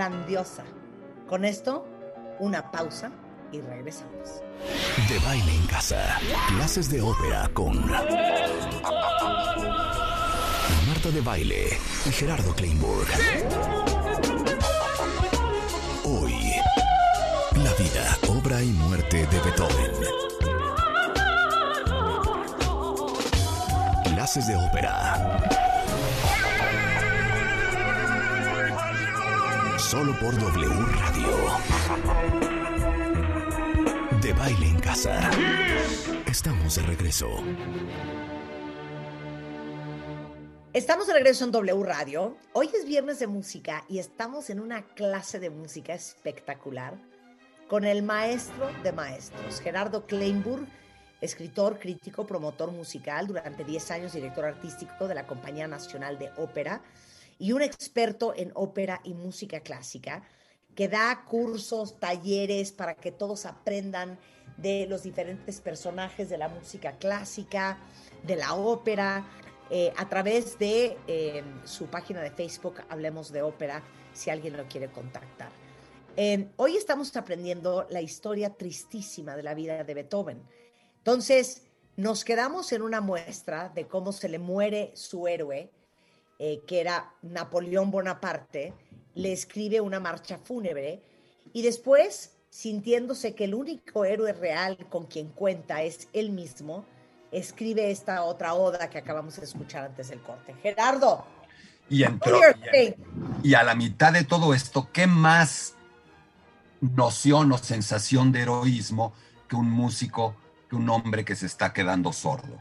Grandiosa. Con esto, una pausa y regresamos. De baile en casa, clases de ópera con Marta de baile y Gerardo Kleinburg. Hoy, la vida, obra y muerte de Beethoven. clases de ópera. Solo por W Radio. De baile en casa. Estamos de regreso. Estamos de regreso en W Radio. Hoy es viernes de música y estamos en una clase de música espectacular con el maestro de maestros, Gerardo Kleinburg, escritor, crítico, promotor musical, durante 10 años director artístico de la Compañía Nacional de Ópera y un experto en ópera y música clásica que da cursos, talleres para que todos aprendan de los diferentes personajes de la música clásica, de la ópera, eh, a través de eh, su página de Facebook, Hablemos de Ópera, si alguien lo quiere contactar. Eh, hoy estamos aprendiendo la historia tristísima de la vida de Beethoven. Entonces, nos quedamos en una muestra de cómo se le muere su héroe, que era Napoleón Bonaparte, le escribe una marcha fúnebre y después, sintiéndose que el único héroe real con quien cuenta es él mismo, escribe esta otra oda que acabamos de escuchar antes del corte. Gerardo. Y entró. Y a, la mitad de todo esto, ¿qué más noción o sensación de heroísmo que un músico, que un hombre que se está quedando sordo?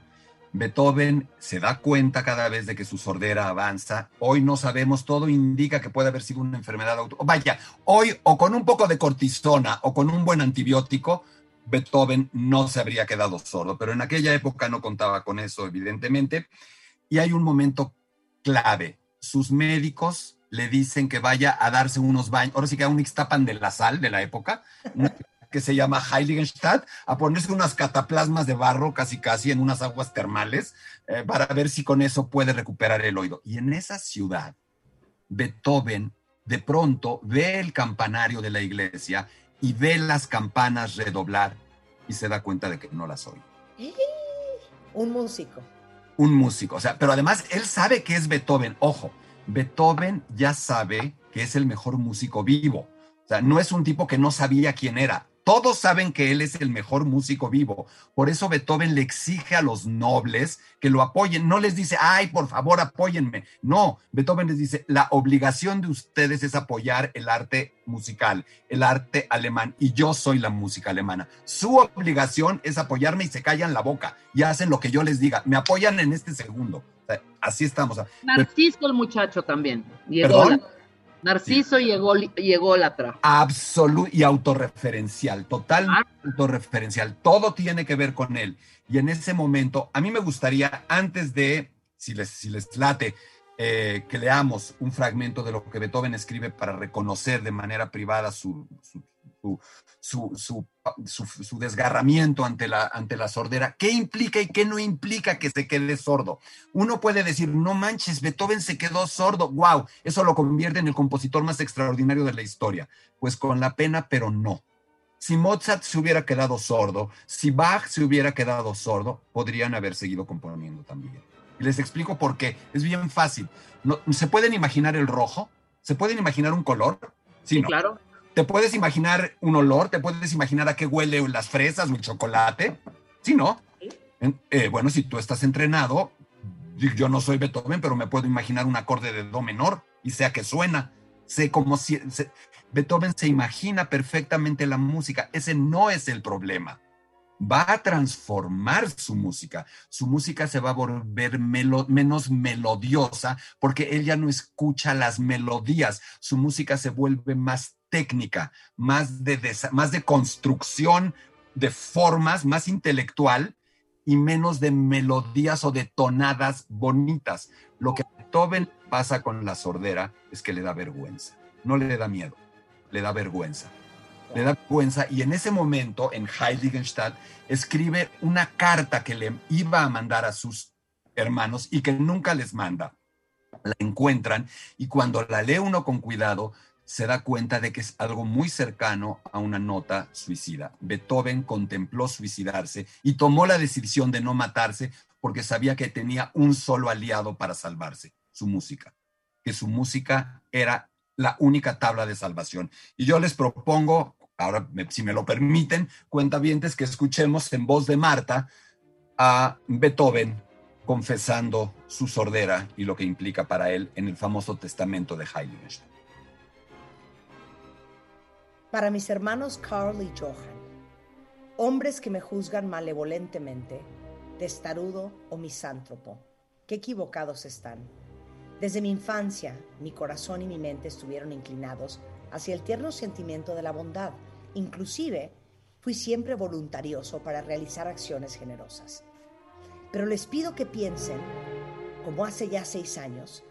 Beethoven se da cuenta cada vez de que su sordera avanza. Hoy no sabemos, todo indica que puede haber sido una enfermedad auto. Vaya, hoy o con un poco de cortisona o con un buen antibiótico, Beethoven no se habría quedado sordo, pero en aquella época no contaba con eso, evidentemente. Y hay un momento clave. Sus médicos le dicen que vaya a darse unos baños, ahora sí que a un de la sal de la época, que se llama Heiligenstadt, a ponerse unas cataplasmas de barro casi casi en unas aguas termales eh, para ver si con eso puede recuperar el oído. Y en esa ciudad, Beethoven de pronto ve el campanario de la iglesia y ve las campanas redoblar y se da cuenta de que no las oye. Un músico. Un músico, o sea, pero además él sabe que es Beethoven. Ojo, Beethoven ya sabe que es el mejor músico vivo. O sea, no es un tipo que no sabía quién era. Todos saben que él es el mejor músico vivo. Por eso Beethoven le exige a los nobles que lo apoyen. No les dice, ay, por favor, apóyenme. No, Beethoven les dice, la obligación de ustedes es apoyar el arte musical, el arte alemán, y yo soy la música alemana. Su obligación es apoyarme y se callan la boca y hacen lo que yo les diga. Me apoyan en este segundo. así estamos. Narciso el muchacho también. ¿Perdón? Narciso llegó, llegó la tra. Absoluto y autorreferencial, total ah. autorreferencial. Todo tiene que ver con él. Y en ese momento, a mí me gustaría, antes de, si les, si les late, eh, que leamos un fragmento de lo que Beethoven escribe para reconocer de manera privada su, su, su, desgarramiento ante la, ante la sordera. ¿Qué implica y qué no implica que se quede sordo? Uno puede decir, no manches, Beethoven se quedó sordo. ¡Wow! Eso lo convierte en el compositor más extraordinario de la historia. Pues con la pena, pero no. Si Mozart se hubiera quedado sordo, si Bach se hubiera quedado sordo, podrían haber seguido componiendo también. Y les explico por qué. Es bien fácil. No, ¿Se pueden imaginar el rojo? ¿Se pueden imaginar un color? Sí, claro ¿Te puedes imaginar un olor? ¿Te puedes imaginar a qué huele las fresas o el chocolate? Sí, ¿no? Eh, bueno, si tú estás entrenado, yo no soy Beethoven, pero me puedo imaginar un acorde de do menor y sea que suena. Sé como si Beethoven se imagina perfectamente la música. Ese no es el problema. Va a transformar su música. Su música se va a volver menos melodiosa porque él ya no escucha las melodías. Su música se vuelve más técnica, más de, más de construcción de formas, más intelectual y menos de melodías o de tonadas bonitas. Lo que a Beethoven pasa con la sordera es que le da vergüenza, no le da miedo, le da vergüenza. Le da vergüenza y en ese momento en Heiligenstadt escribe una carta que le iba a mandar a sus hermanos y que nunca les manda. La encuentran y cuando la lee uno con cuidado se da cuenta de que es algo muy cercano a una nota suicida. Beethoven contempló suicidarse y tomó la decisión de no matarse porque sabía que tenía un solo aliado para salvarse, su música, que su música era la única tabla de salvación. Y yo les propongo, ahora si me lo permiten, cuentavientes que escuchemos en voz de Marta a Beethoven confesando su sordera y lo que implica para él en el famoso testamento de Heiligenstein. Para mis hermanos Carl y Johan, hombres que me juzgan malevolentemente, testarudo o misántropo, qué equivocados están. Desde mi infancia, mi corazón y mi mente estuvieron inclinados hacia el tierno sentimiento de la bondad. Inclusive, fui siempre voluntarioso para realizar acciones generosas. Pero les pido que piensen, como hace ya seis años,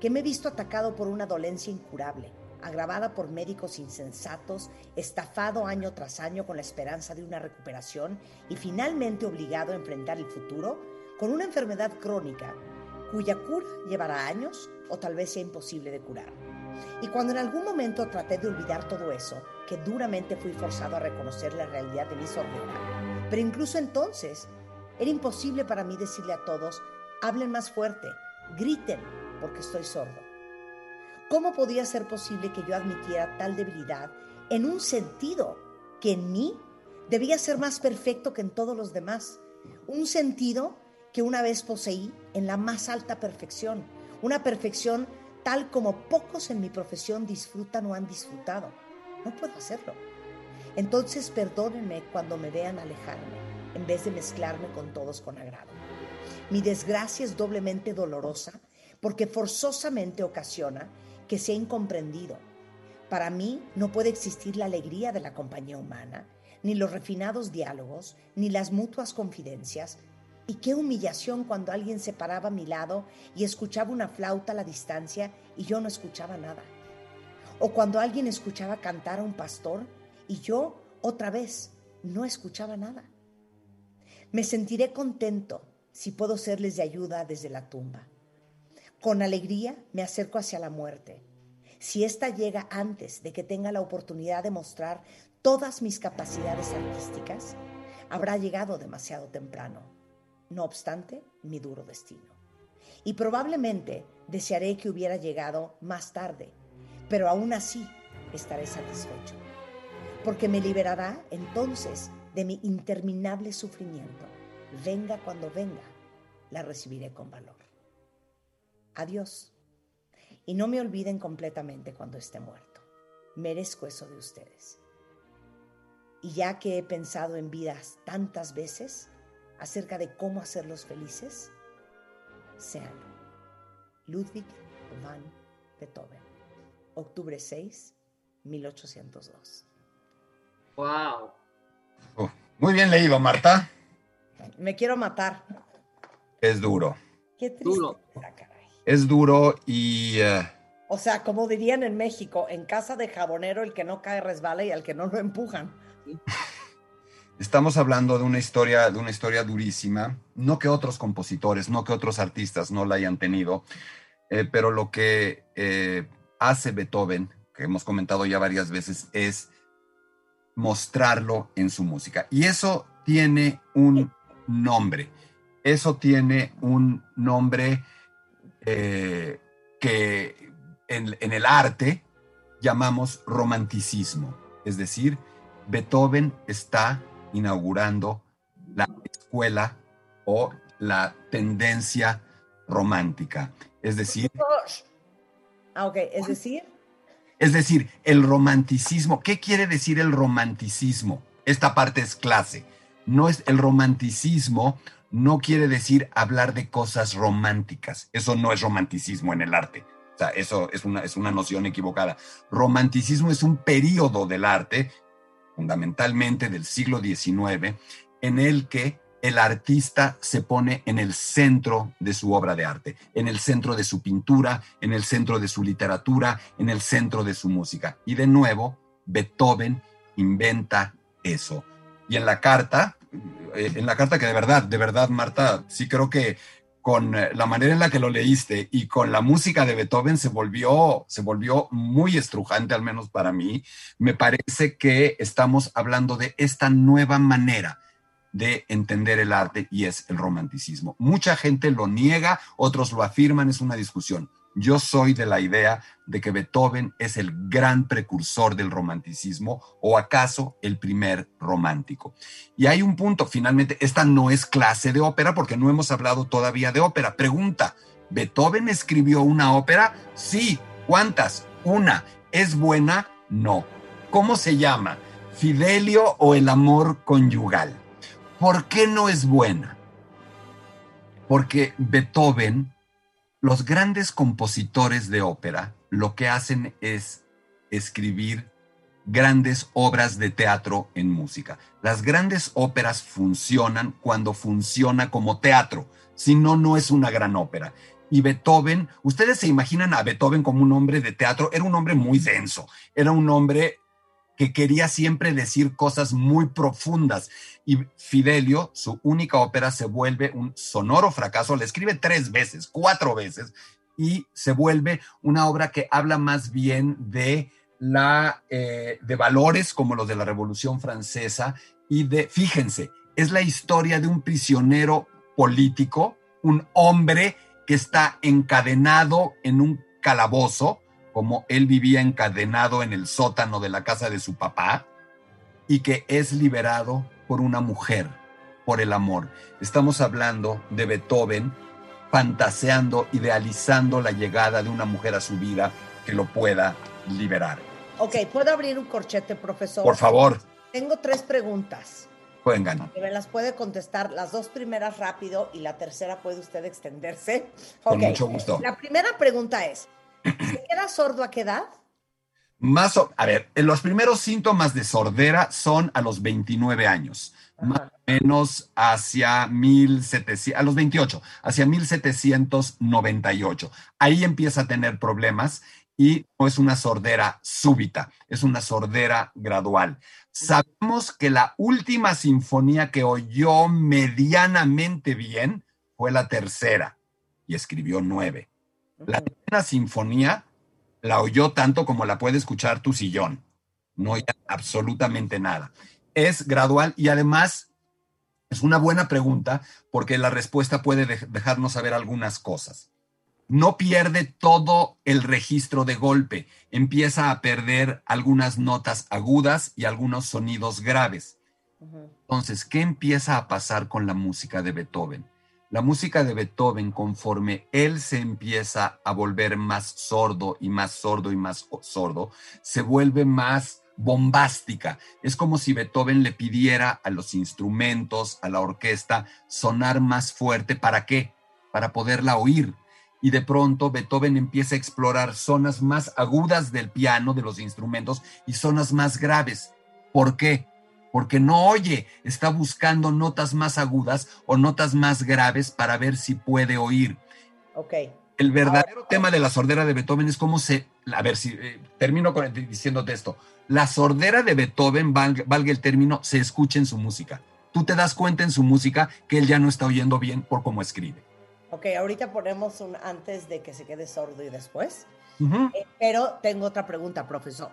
que me he visto atacado por una dolencia incurable, agravada por médicos insensatos, estafado año tras año con la esperanza de una recuperación y finalmente obligado a enfrentar el futuro con una enfermedad crónica cuya cura llevará años o tal vez sea imposible de curar. Y cuando en algún momento traté de olvidar todo eso, que duramente fui forzado a reconocer la realidad de mi sordera, pero incluso entonces era imposible para mí decirle a todos, hablen más fuerte, griten, porque estoy sordo. ¿Cómo podía ser posible que yo admitiera tal debilidad en un sentido que en mí debía ser más perfecto que en todos los demás? Un sentido que una vez poseí en la más alta perfección, una perfección tal como pocos en mi profesión disfrutan o han disfrutado. No puedo hacerlo. Entonces perdónenme cuando me vean alejarme en vez de mezclarme con todos con agrado. Mi desgracia es doblemente dolorosa porque forzosamente ocasiona que sea incomprendido. Para mí no puede existir la alegría de la compañía humana, ni los refinados diálogos, ni las mutuas confidencias. Y qué humillación cuando alguien se paraba a mi lado y escuchaba una flauta a la distancia y yo no escuchaba nada. O cuando alguien escuchaba cantar a un pastor y yo otra vez no escuchaba nada. Me sentiré contento si puedo serles de ayuda desde la tumba. Con alegría me acerco hacia la muerte. Si ésta llega antes de que tenga la oportunidad de mostrar todas mis capacidades artísticas, habrá llegado demasiado temprano. No obstante, mi duro destino. Y probablemente desearé que hubiera llegado más tarde, pero aún así estaré satisfecho, porque me liberará entonces de mi interminable sufrimiento. Venga cuando venga, la recibiré con valor. Adiós. Y no me olviden completamente cuando esté muerto. Merezco eso de ustedes. Y ya que he pensado en vidas tantas veces acerca de cómo hacerlos felices, sean Ludwig van Beethoven, octubre 6, 1802. ¡Wow! muy bien leído, Marta. Me quiero matar. Es duro. Qué triste. Es duro y... Eh, o sea, como dirían en México, en casa de jabonero el que no cae resbala y al que no lo empujan. Estamos hablando de una historia, de una historia durísima, no que otros compositores, no que otros artistas no la hayan tenido, eh, pero lo que eh, hace Beethoven, que hemos comentado ya varias veces, es mostrarlo en su música. Y eso tiene un nombre. Eso tiene un nombre eh, que en, en el arte llamamos romanticismo. Es decir, Beethoven está inaugurando la escuela o la tendencia romántica. Es decir... Ah, ok, es decir... Es decir, el romanticismo. ¿Qué quiere decir el romanticismo? Esta parte es clase. No es el romanticismo, no quiere decir hablar de cosas románticas. Eso no es romanticismo en el arte. O sea, eso es una, es una noción equivocada. Romanticismo es un periodo del arte, fundamentalmente del siglo XIX, en el que el artista se pone en el centro de su obra de arte, en el centro de su pintura, en el centro de su literatura, en el centro de su música. Y de nuevo, Beethoven inventa eso. Y en la carta, eh, en la carta que de verdad, de verdad, Marta, sí creo que con eh, la manera en la que lo leíste y con la música de Beethoven se volvió, se volvió muy estrujante, al menos para mí. Me parece que estamos hablando de esta nueva manera de entender el arte y es el romanticismo. Mucha gente lo niega, otros lo afirman, es una discusión. Yo soy de la idea de que Beethoven es el gran precursor del romanticismo o acaso el primer romántico. Y hay un punto, finalmente, esta no es clase de ópera porque no hemos hablado todavía de ópera. Pregunta, ¿Beethoven escribió una ópera? Sí. ¿Cuántas? Una. ¿Es buena? No. ¿Cómo se llama? ¿Fidelio o el amor conyugal? ¿Por qué no es buena? Porque Beethoven los grandes compositores de ópera lo que hacen es escribir grandes obras de teatro en música. Las grandes óperas funcionan cuando funciona como teatro, si no, no es una gran ópera. Y Beethoven, ustedes se imaginan a Beethoven como un hombre de teatro, era un hombre muy denso, era un hombre que quería siempre decir cosas muy profundas. Y Fidelio, su única ópera, se vuelve un sonoro fracaso. Le escribe tres veces, cuatro veces, y se vuelve una obra que habla más bien de la eh, de valores como los de la Revolución Francesa y de, fíjense, es la historia de un prisionero político, un hombre que está encadenado en un calabozo como él vivía encadenado en el sótano de la casa de su papá y que es liberado por una mujer, por el amor. Estamos hablando de Beethoven fantaseando, idealizando la llegada de una mujer a su vida que lo pueda liberar. Ok, ¿puedo abrir un corchete, profesor? Por favor. Tengo tres preguntas. Pueden Que me las puede contestar las dos primeras rápido y la tercera puede usted extenderse. Con mucho gusto. La primera pregunta es, ¿Se queda sordo a qué edad? Más, a ver, los primeros síntomas de sordera son a los 29 años, más o menos hacia 1700, a los 28, hacia 1798. Ahí empieza a tener problemas y no es una sordera súbita, es una sordera gradual. Sabemos que la última sinfonía que oyó medianamente bien fue la tercera y escribió nueve. La sinfonía la oyó tanto como la puede escuchar tu sillón. No oye absolutamente nada. Es gradual y además es una buena pregunta porque la respuesta puede dejarnos saber algunas cosas. No pierde todo el registro de golpe, empieza a perder algunas notas agudas y algunos sonidos graves. Entonces, ¿qué empieza a pasar con la música de Beethoven? La música de Beethoven, conforme él se empieza a volver más sordo y más sordo y más sordo, se vuelve más bombástica. Es como si Beethoven le pidiera a los instrumentos, a la orquesta, sonar más fuerte. ¿Para qué? Para poderla oír. Y de pronto Beethoven empieza a explorar zonas más agudas del piano, de los instrumentos, y zonas más graves. ¿Por qué? Porque no oye, está buscando notas más agudas o notas más graves para ver si puede oír. Ok. El verdadero tema de la sordera de Beethoven es cómo se, a ver si eh, termino con, diciéndote esto, la sordera de Beethoven, valga, valga el término, se escucha en su música. Tú te das cuenta en su música que él ya no está oyendo bien por cómo escribe. Ok, ahorita ponemos un antes de que se quede sordo y después. Eh, pero tengo otra pregunta, profesor.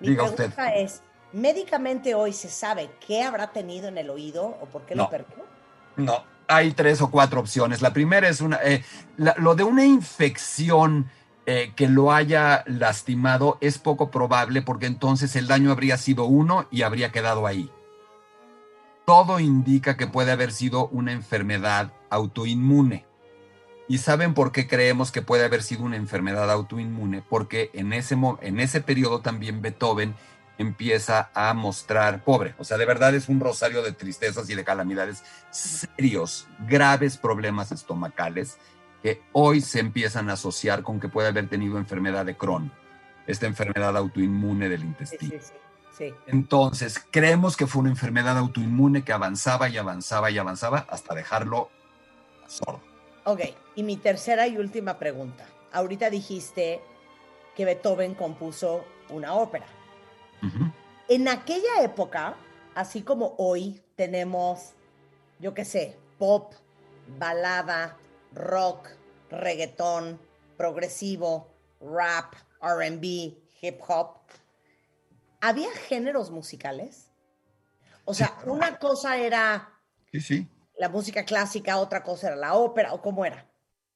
Mi Diga pregunta usted. es, ¿Médicamente hoy se sabe qué habrá tenido en el oído o por qué lo perdió? No, hay tres o cuatro opciones. La primera es una, eh, lo de una infección eh, que lo haya lastimado es poco probable porque entonces el daño habría sido uno y habría quedado ahí. Todo indica que puede haber sido una enfermedad autoinmune. ¿Y saben por qué creemos que puede haber sido una enfermedad autoinmune? Porque en ese, en ese periodo también Beethoven empieza a mostrar, pobre, o sea, de verdad es un rosario de tristezas y de calamidades serios, graves problemas estomacales que hoy se empiezan a asociar con que puede haber tenido enfermedad de Crohn, esta enfermedad autoinmune del intestino. Sí, sí, Entonces, creemos que fue una enfermedad autoinmune que avanzaba y avanzaba y avanzaba hasta dejarlo sordo. Ok, y mi tercera y última pregunta. Ahorita dijiste que Beethoven compuso una ópera. En aquella época, así como hoy tenemos, yo qué sé, pop, balada, rock, reggaetón, progresivo, rap, RB, hip hop, ¿había géneros musicales? O sea, una cosa era sí, sí. la música clásica, otra cosa era la ópera, ¿o cómo era?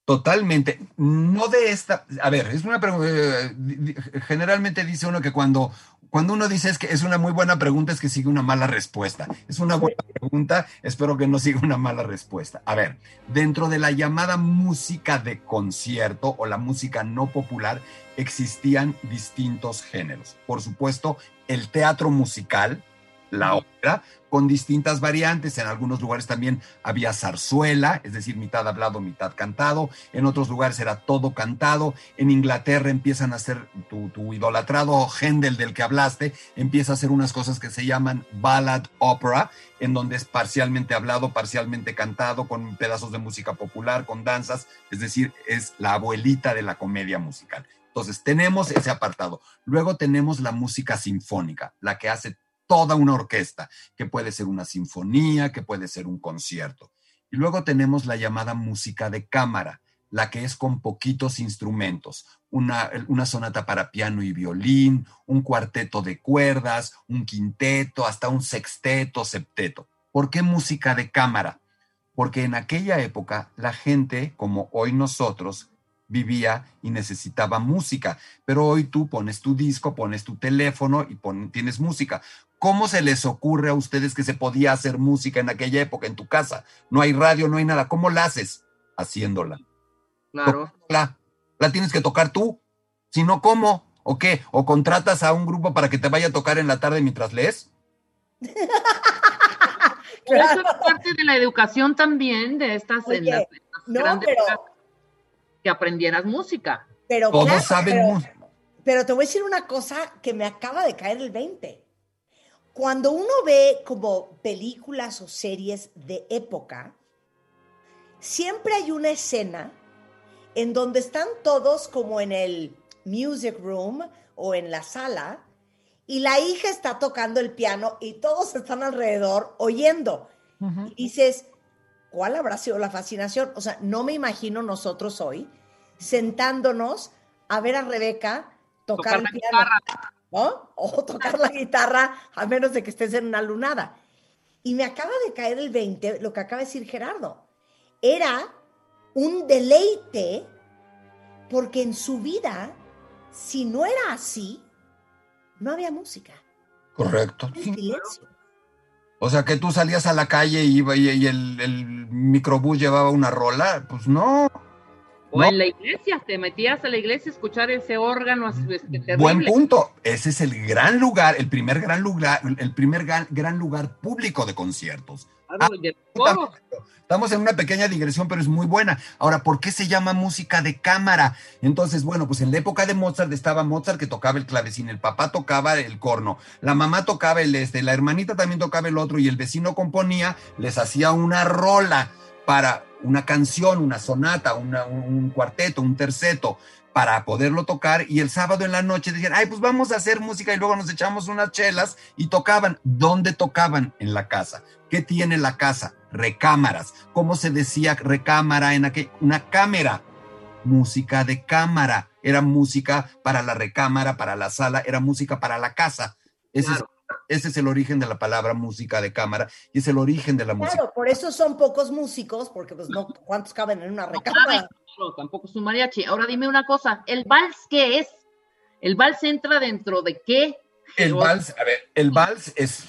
Totalmente. No de esta. A ver, es una pregunta. Eh, generalmente dice uno que cuando, cuando uno dice es que es una muy buena pregunta, es que sigue una mala respuesta. Es una buena pregunta, espero que no siga una mala respuesta. A ver, dentro de la llamada música de concierto o la música no popular, existían distintos géneros. Por supuesto, el teatro musical, la ópera, con distintas variantes. En algunos lugares también había zarzuela, es decir, mitad hablado, mitad cantado. En otros lugares era todo cantado. En Inglaterra empiezan a hacer tu, tu idolatrado Händel del que hablaste, empieza a hacer unas cosas que se llaman ballad opera, en donde es parcialmente hablado, parcialmente cantado, con pedazos de música popular, con danzas, es decir, es la abuelita de la comedia musical. Entonces, tenemos ese apartado. Luego tenemos la música sinfónica, la que hace toda una orquesta, que puede ser una sinfonía, que puede ser un concierto. Y luego tenemos la llamada música de cámara, la que es con poquitos instrumentos, una, una, sonata para piano y violín, un cuarteto de cuerdas, un quinteto, hasta un sexteto, septeto. ¿Por qué música de cámara? Porque en aquella época la gente, como hoy nosotros, vivía y necesitaba música, pero hoy tú pones tu disco, pones tu teléfono y tienes música. ¿Cómo se les ocurre a ustedes que se podía hacer música en aquella época en tu casa? No hay radio, no hay nada. ¿Cómo la haces? Haciéndola. Claro. La, la tienes que tocar tú. Si no, ¿cómo? ¿O qué? ¿O contratas a un grupo para que te vaya a tocar en la tarde mientras lees? Eso es parte de la educación también de estas, grandes que aprendieras música. Pero Todos saben música. Pero te voy a decir una cosa que me acaba de caer el 20 cuando uno ve como películas o series de época, siempre hay una escena en donde están todos como en el music room o en la sala y la hija está tocando el piano y todos están alrededor oyendo. Y dices, ¿cuál habrá sido la fascinación? O sea, no me imagino nosotros hoy sentándonos a ver a Rebeca tocar, el piano. O tocar la guitarra a menos de que estés en una lunada. Y me acaba de caer el 20, lo que acaba de decir Gerardo. Era un deleite porque en su vida, si no era así, no había música. Correcto. O sea, que tú salías a la calle y, y el, el microbús llevaba una rola, pues no. O en la iglesia, te metías a la iglesia a escuchar ese órgano este, Buen punto. Ese es el gran lugar, el primer gran lugar, el primer gran, lugar público de conciertos. Ah, estamos en una pequeña digresión, pero es muy buena. Ahora, ¿por qué se llama música de cámara? Entonces, bueno, pues en la época de Mozart estaba Mozart que tocaba el clavecín, el papá tocaba el corno, la mamá tocaba el este, la hermanita también tocaba el otro y el vecino componía, les hacía una rola para una canción, una sonata, un cuarteto, un terceto, para poderlo tocar y el sábado en la noche decían, ay, pues vamos a hacer música y luego nos echamos unas chelas y tocaban. ¿Dónde tocaban? En la casa. ¿Qué tiene la casa? Recámaras. ¿Cómo se decía recámara en aquel? Una cámara. Música de cámara. Era música para la recámara, para la sala, era música para la casa. Ese es ese es el origen de la palabra música de cámara y es el origen de la música. Claro, por eso son pocos músicos, porque pues no, ¿cuántos caben en una recámara? No, tampoco es un mariachi. Ahora dime una cosa, ¿el vals qué es? ¿El vals entra dentro de qué? El vals, a ver, el vals es,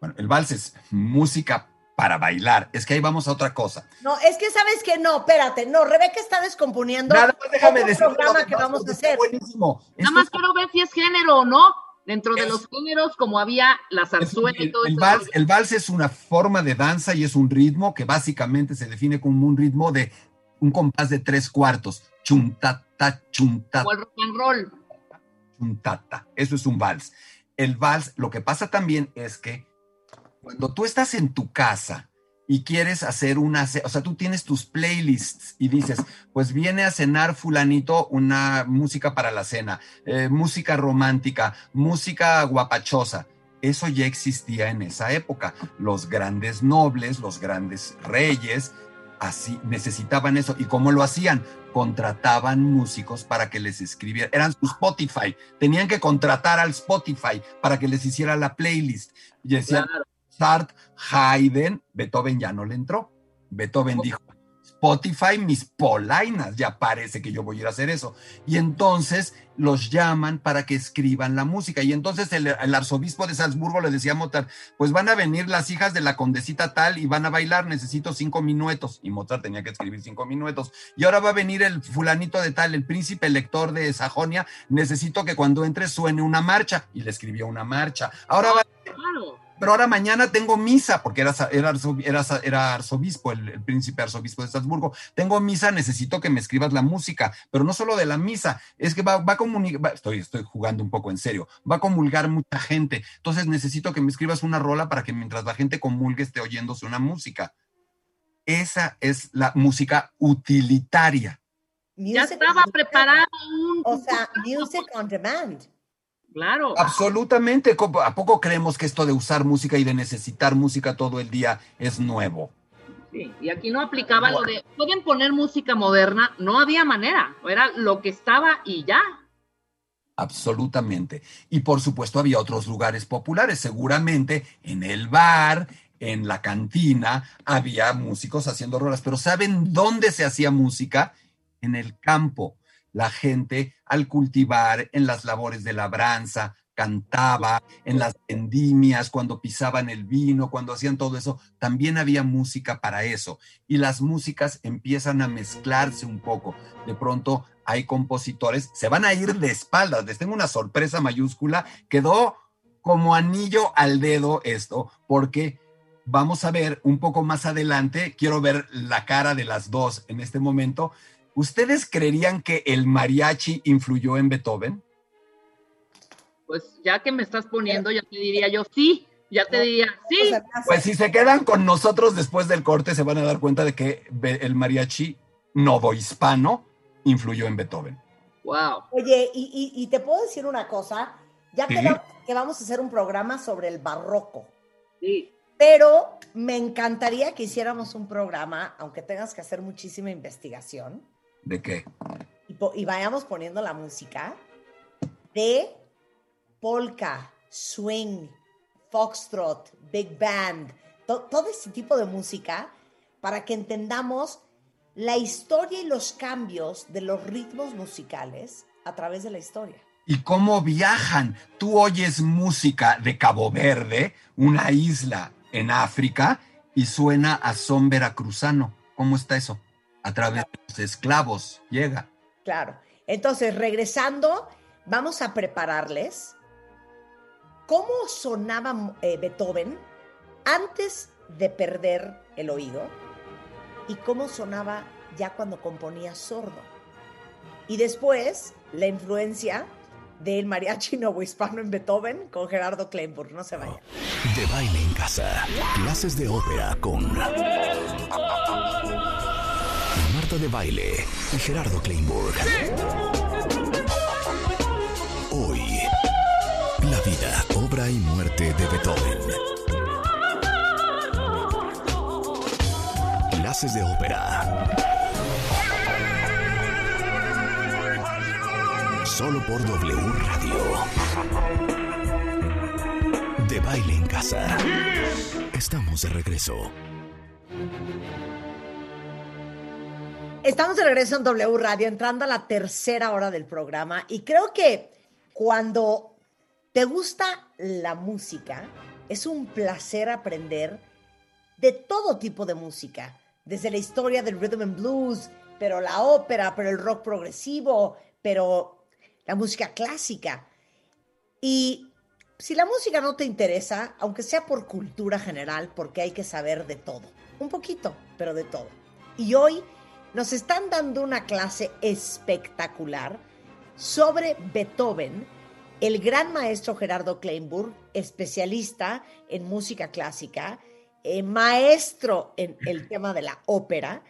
bueno, el vals es música para bailar. Es que ahí vamos a otra cosa. No, es que sabes que no, espérate, no, Rebeca está descomponiendo. Nada más déjame decir. programa que vamos a hacer. Buenísimo. Nada más quiero ver si es género o no. Dentro de los géneros, como había la zarzuela y todo el, eso. Vals, el vals es una forma de danza y es un ritmo que básicamente se define como un ritmo de un compás de tres cuartos. Chuntata, chuntata. O el rock and roll. Chuntata. Eso es un vals. El vals, lo que pasa también es que cuando tú estás en tu casa y quieres hacer una, o sea, tú tienes tus playlists y dices, pues viene a cenar fulanito una música para la cena, eh, música romántica, música guapachosa. Eso ya existía en esa época. Los grandes nobles, los grandes reyes, así necesitaban eso. ¿Y cómo lo hacían? Contrataban músicos para que les escribieran. Eran su Spotify. Tenían que contratar al Spotify para que les hiciera la playlist. Y decían, Mozart, Haydn, Beethoven ya no le entró. Beethoven dijo, Spotify mis polainas, ya parece que yo voy a ir a hacer eso. Y entonces los llaman para que escriban la música. Y entonces el, arzobispo de Salzburgo le decía a Mozart, pues van a venir las hijas de la condesita tal y van a bailar, necesito cinco minutos. Y Mozart tenía que escribir cinco minutos. Y ahora va a venir el fulanito de tal, el príncipe elector de Sajonia, necesito que cuando entre suene una marcha. Y le escribió una marcha. Ahora va... pero ahora mañana tengo misa, porque era, era, era, arzobispo, el, príncipe arzobispo de Salzburgo. Tengo misa, necesito que me escribas la música, pero no solo de la misa, es que va, va a comunicar, estoy, estoy jugando un poco en serio, va a comulgar mucha gente. Entonces necesito que me escribas una rola para que mientras la gente comulgue esté oyéndose una música. Esa es la música utilitaria. ya estaba preparado un... O sea, music on demand. Claro. Absolutamente. ¿A poco creemos que esto de usar música y de necesitar música todo el día es nuevo? Sí, y aquí no aplicaba lo de, pueden poner música moderna, no había manera, era lo que estaba y ya. Absolutamente. Y por supuesto había otros lugares populares, seguramente en el bar, en la cantina, había músicos haciendo rolas, pero ¿saben dónde se hacía música? En el campo la gente al cultivar en las labores de labranza, cantaba en las vendimias, cuando pisaban el vino, cuando hacían todo eso, también había música para eso. Y las músicas empiezan a mezclarse un poco. De pronto hay compositores, se van a ir de espaldas. Les tengo una sorpresa mayúscula. Quedó como anillo al dedo esto, porque vamos a ver un poco más adelante, quiero ver la cara de las dos en este momento, ¿Ustedes creerían que el mariachi influyó en Beethoven? Pues ya que me estás poniendo, ya te diría yo sí, ya te diría sí. Pues si se quedan con nosotros después del corte, se van a dar cuenta de que el mariachi novohispano influyó en Beethoven. Wow. Oye, y, te puedo decir una cosa, ya que, que vamos a hacer un programa sobre el barroco. Sí. Pero me encantaría que hiciéramos un programa, aunque tengas que hacer muchísima investigación, ¿De qué? Y, vayamos poniendo la música de polka, swing, foxtrot, big band, todo ese tipo de música para que entendamos la historia y los cambios de los ritmos musicales a través de la historia. Y cómo viajan. Tú oyes música de Cabo Verde, una isla en África, y suena a son veracruzano. ¿Cómo está eso? A través de los esclavos llega. Claro. Entonces, regresando, vamos a prepararles cómo sonaba eh, Beethoven antes de perder el oído y cómo sonaba ya cuando componía sordo. Y después, la influencia del mariachi hispano en Beethoven con Gerardo Kleinburg. No se vaya. De baile en casa. Clases de ópera con de Baile y Gerardo Kleinburg. Hoy, la vida, obra y muerte de Beethoven. Clases de ópera. Solo por W Radio. De baile en casa. Estamos de regreso. Estamos de regreso en W Radio, entrando a la tercera hora del programa y creo que cuando te gusta la música, es un placer aprender de todo tipo de música, desde la historia del rhythm and blues, pero la ópera, pero el rock progresivo, pero la música clásica. Y si la música no te interesa, aunque sea por cultura general, porque hay que saber de todo, un poquito, pero de todo. Y hoy nos están dando una clase espectacular sobre Beethoven, el gran maestro Gerardo Kleinburg, especialista en música clásica, eh, maestro en el tema de la ópera.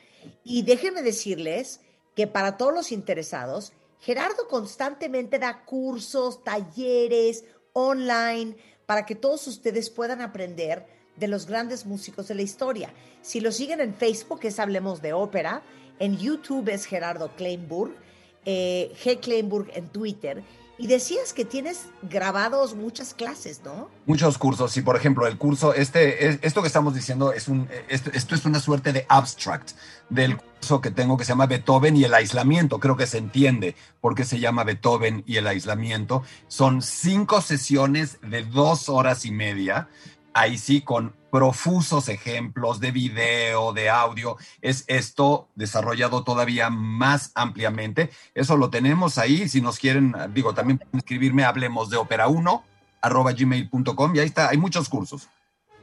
Y déjenme decirles que para todos los interesados, Gerardo constantemente da cursos, talleres online para que todos ustedes puedan aprender de los grandes músicos de la historia. Si lo siguen en Facebook, es Hablemos de Ópera, en YouTube es Gerardo Kleinburg, eh, G. Kleinburg en Twitter. Y decías que tienes grabados muchas clases, ¿no? Muchos cursos. Sí, por ejemplo, el curso, este, esto que estamos diciendo es un, esto, es una suerte de abstract del que tengo que se llama Beethoven y el aislamiento. Creo que se entiende por qué se llama Beethoven y el aislamiento. Son cinco sesiones de dos horas y media. Ahí sí, con profusos ejemplos de video, de audio. Es esto desarrollado todavía más ampliamente. Eso lo tenemos ahí. Si nos quieren, digo, también pueden escribirme, hablemos de ópera 1 arroba gmail.com y ahí está, hay muchos cursos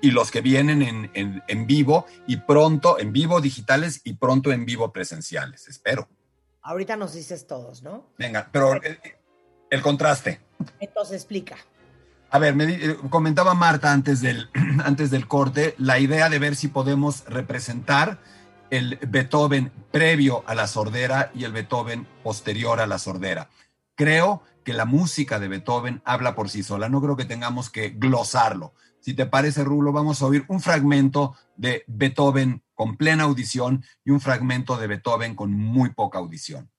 y los que vienen en, en, vivo y pronto, en vivo digitales y pronto en vivo presenciales, espero. Ahorita nos dices todos, ¿no? Venga, pero el, contraste. Entonces explica. A ver, eh, comentaba Marta antes del, antes del corte la idea de ver si podemos representar el Beethoven previo a la sordera y el Beethoven posterior a la sordera. Creo que la música de Beethoven habla por sí sola, no creo que tengamos que glosarlo si te parece, Rulo, vamos a oír un fragmento de Beethoven con plena audición y un fragmento de Beethoven con muy poca audición.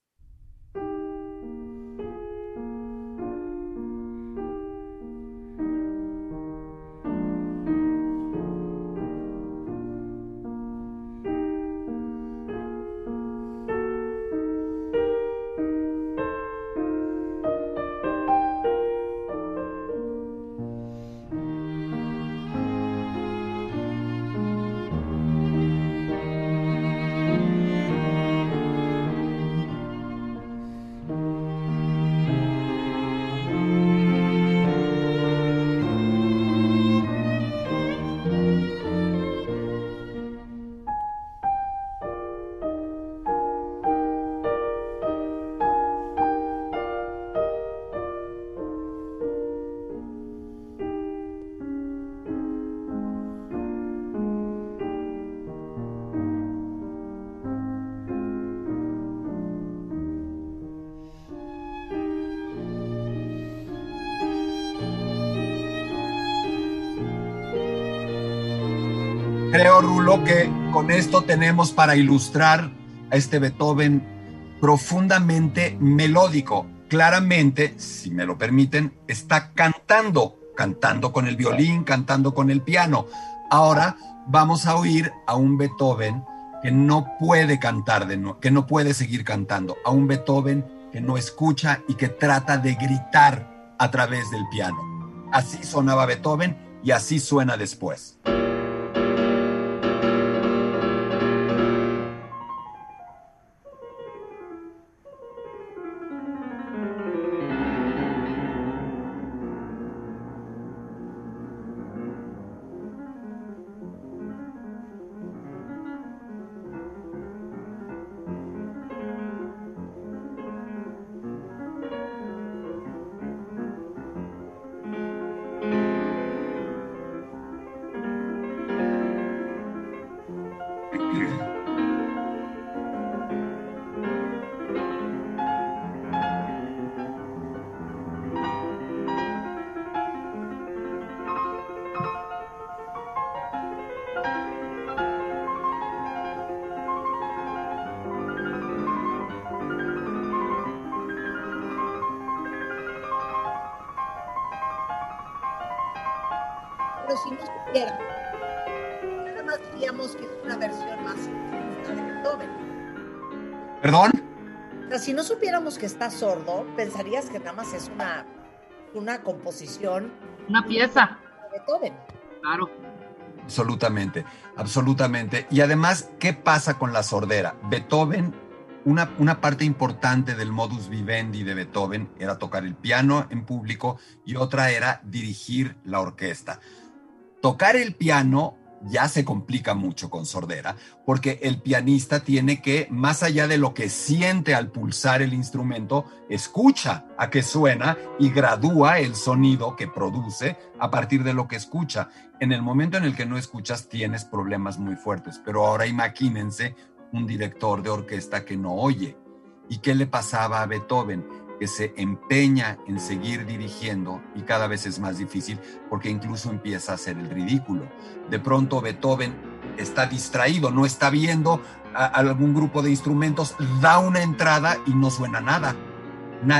Creo, Rulo, que con esto tenemos para ilustrar a este Beethoven profundamente melódico. Claramente, si me lo permiten, está cantando, cantando con el violín, cantando con el piano. Ahora vamos a oír a un Beethoven que no puede cantar que no puede seguir cantando, a un Beethoven que no escucha y que trata de gritar a través del piano. Así sonaba Beethoven y así suena después. Supiéramos que está sordo, pensarías que nada más es una, una composición. Una pieza. De Beethoven. Claro. Absolutamente, absolutamente. Y además, ¿qué pasa con la sordera? Beethoven, una, una parte importante del modus vivendi de Beethoven era tocar el piano en público y otra era dirigir la orquesta. Tocar el piano ya se complica mucho con sordera, porque el pianista tiene que, más allá de lo que siente al pulsar el instrumento, escucha a qué suena y gradúa el sonido que produce a partir de lo que escucha. En el momento en el que no escuchas tienes problemas muy fuertes, pero ahora imagínense un director de orquesta que no oye. ¿Y qué le pasaba a Beethoven? Que se empeña en seguir dirigiendo y cada vez es más difícil porque incluso empieza a hacer el ridículo. De pronto Beethoven está distraído, no está viendo a, algún grupo de instrumentos, da una entrada y no suena nada,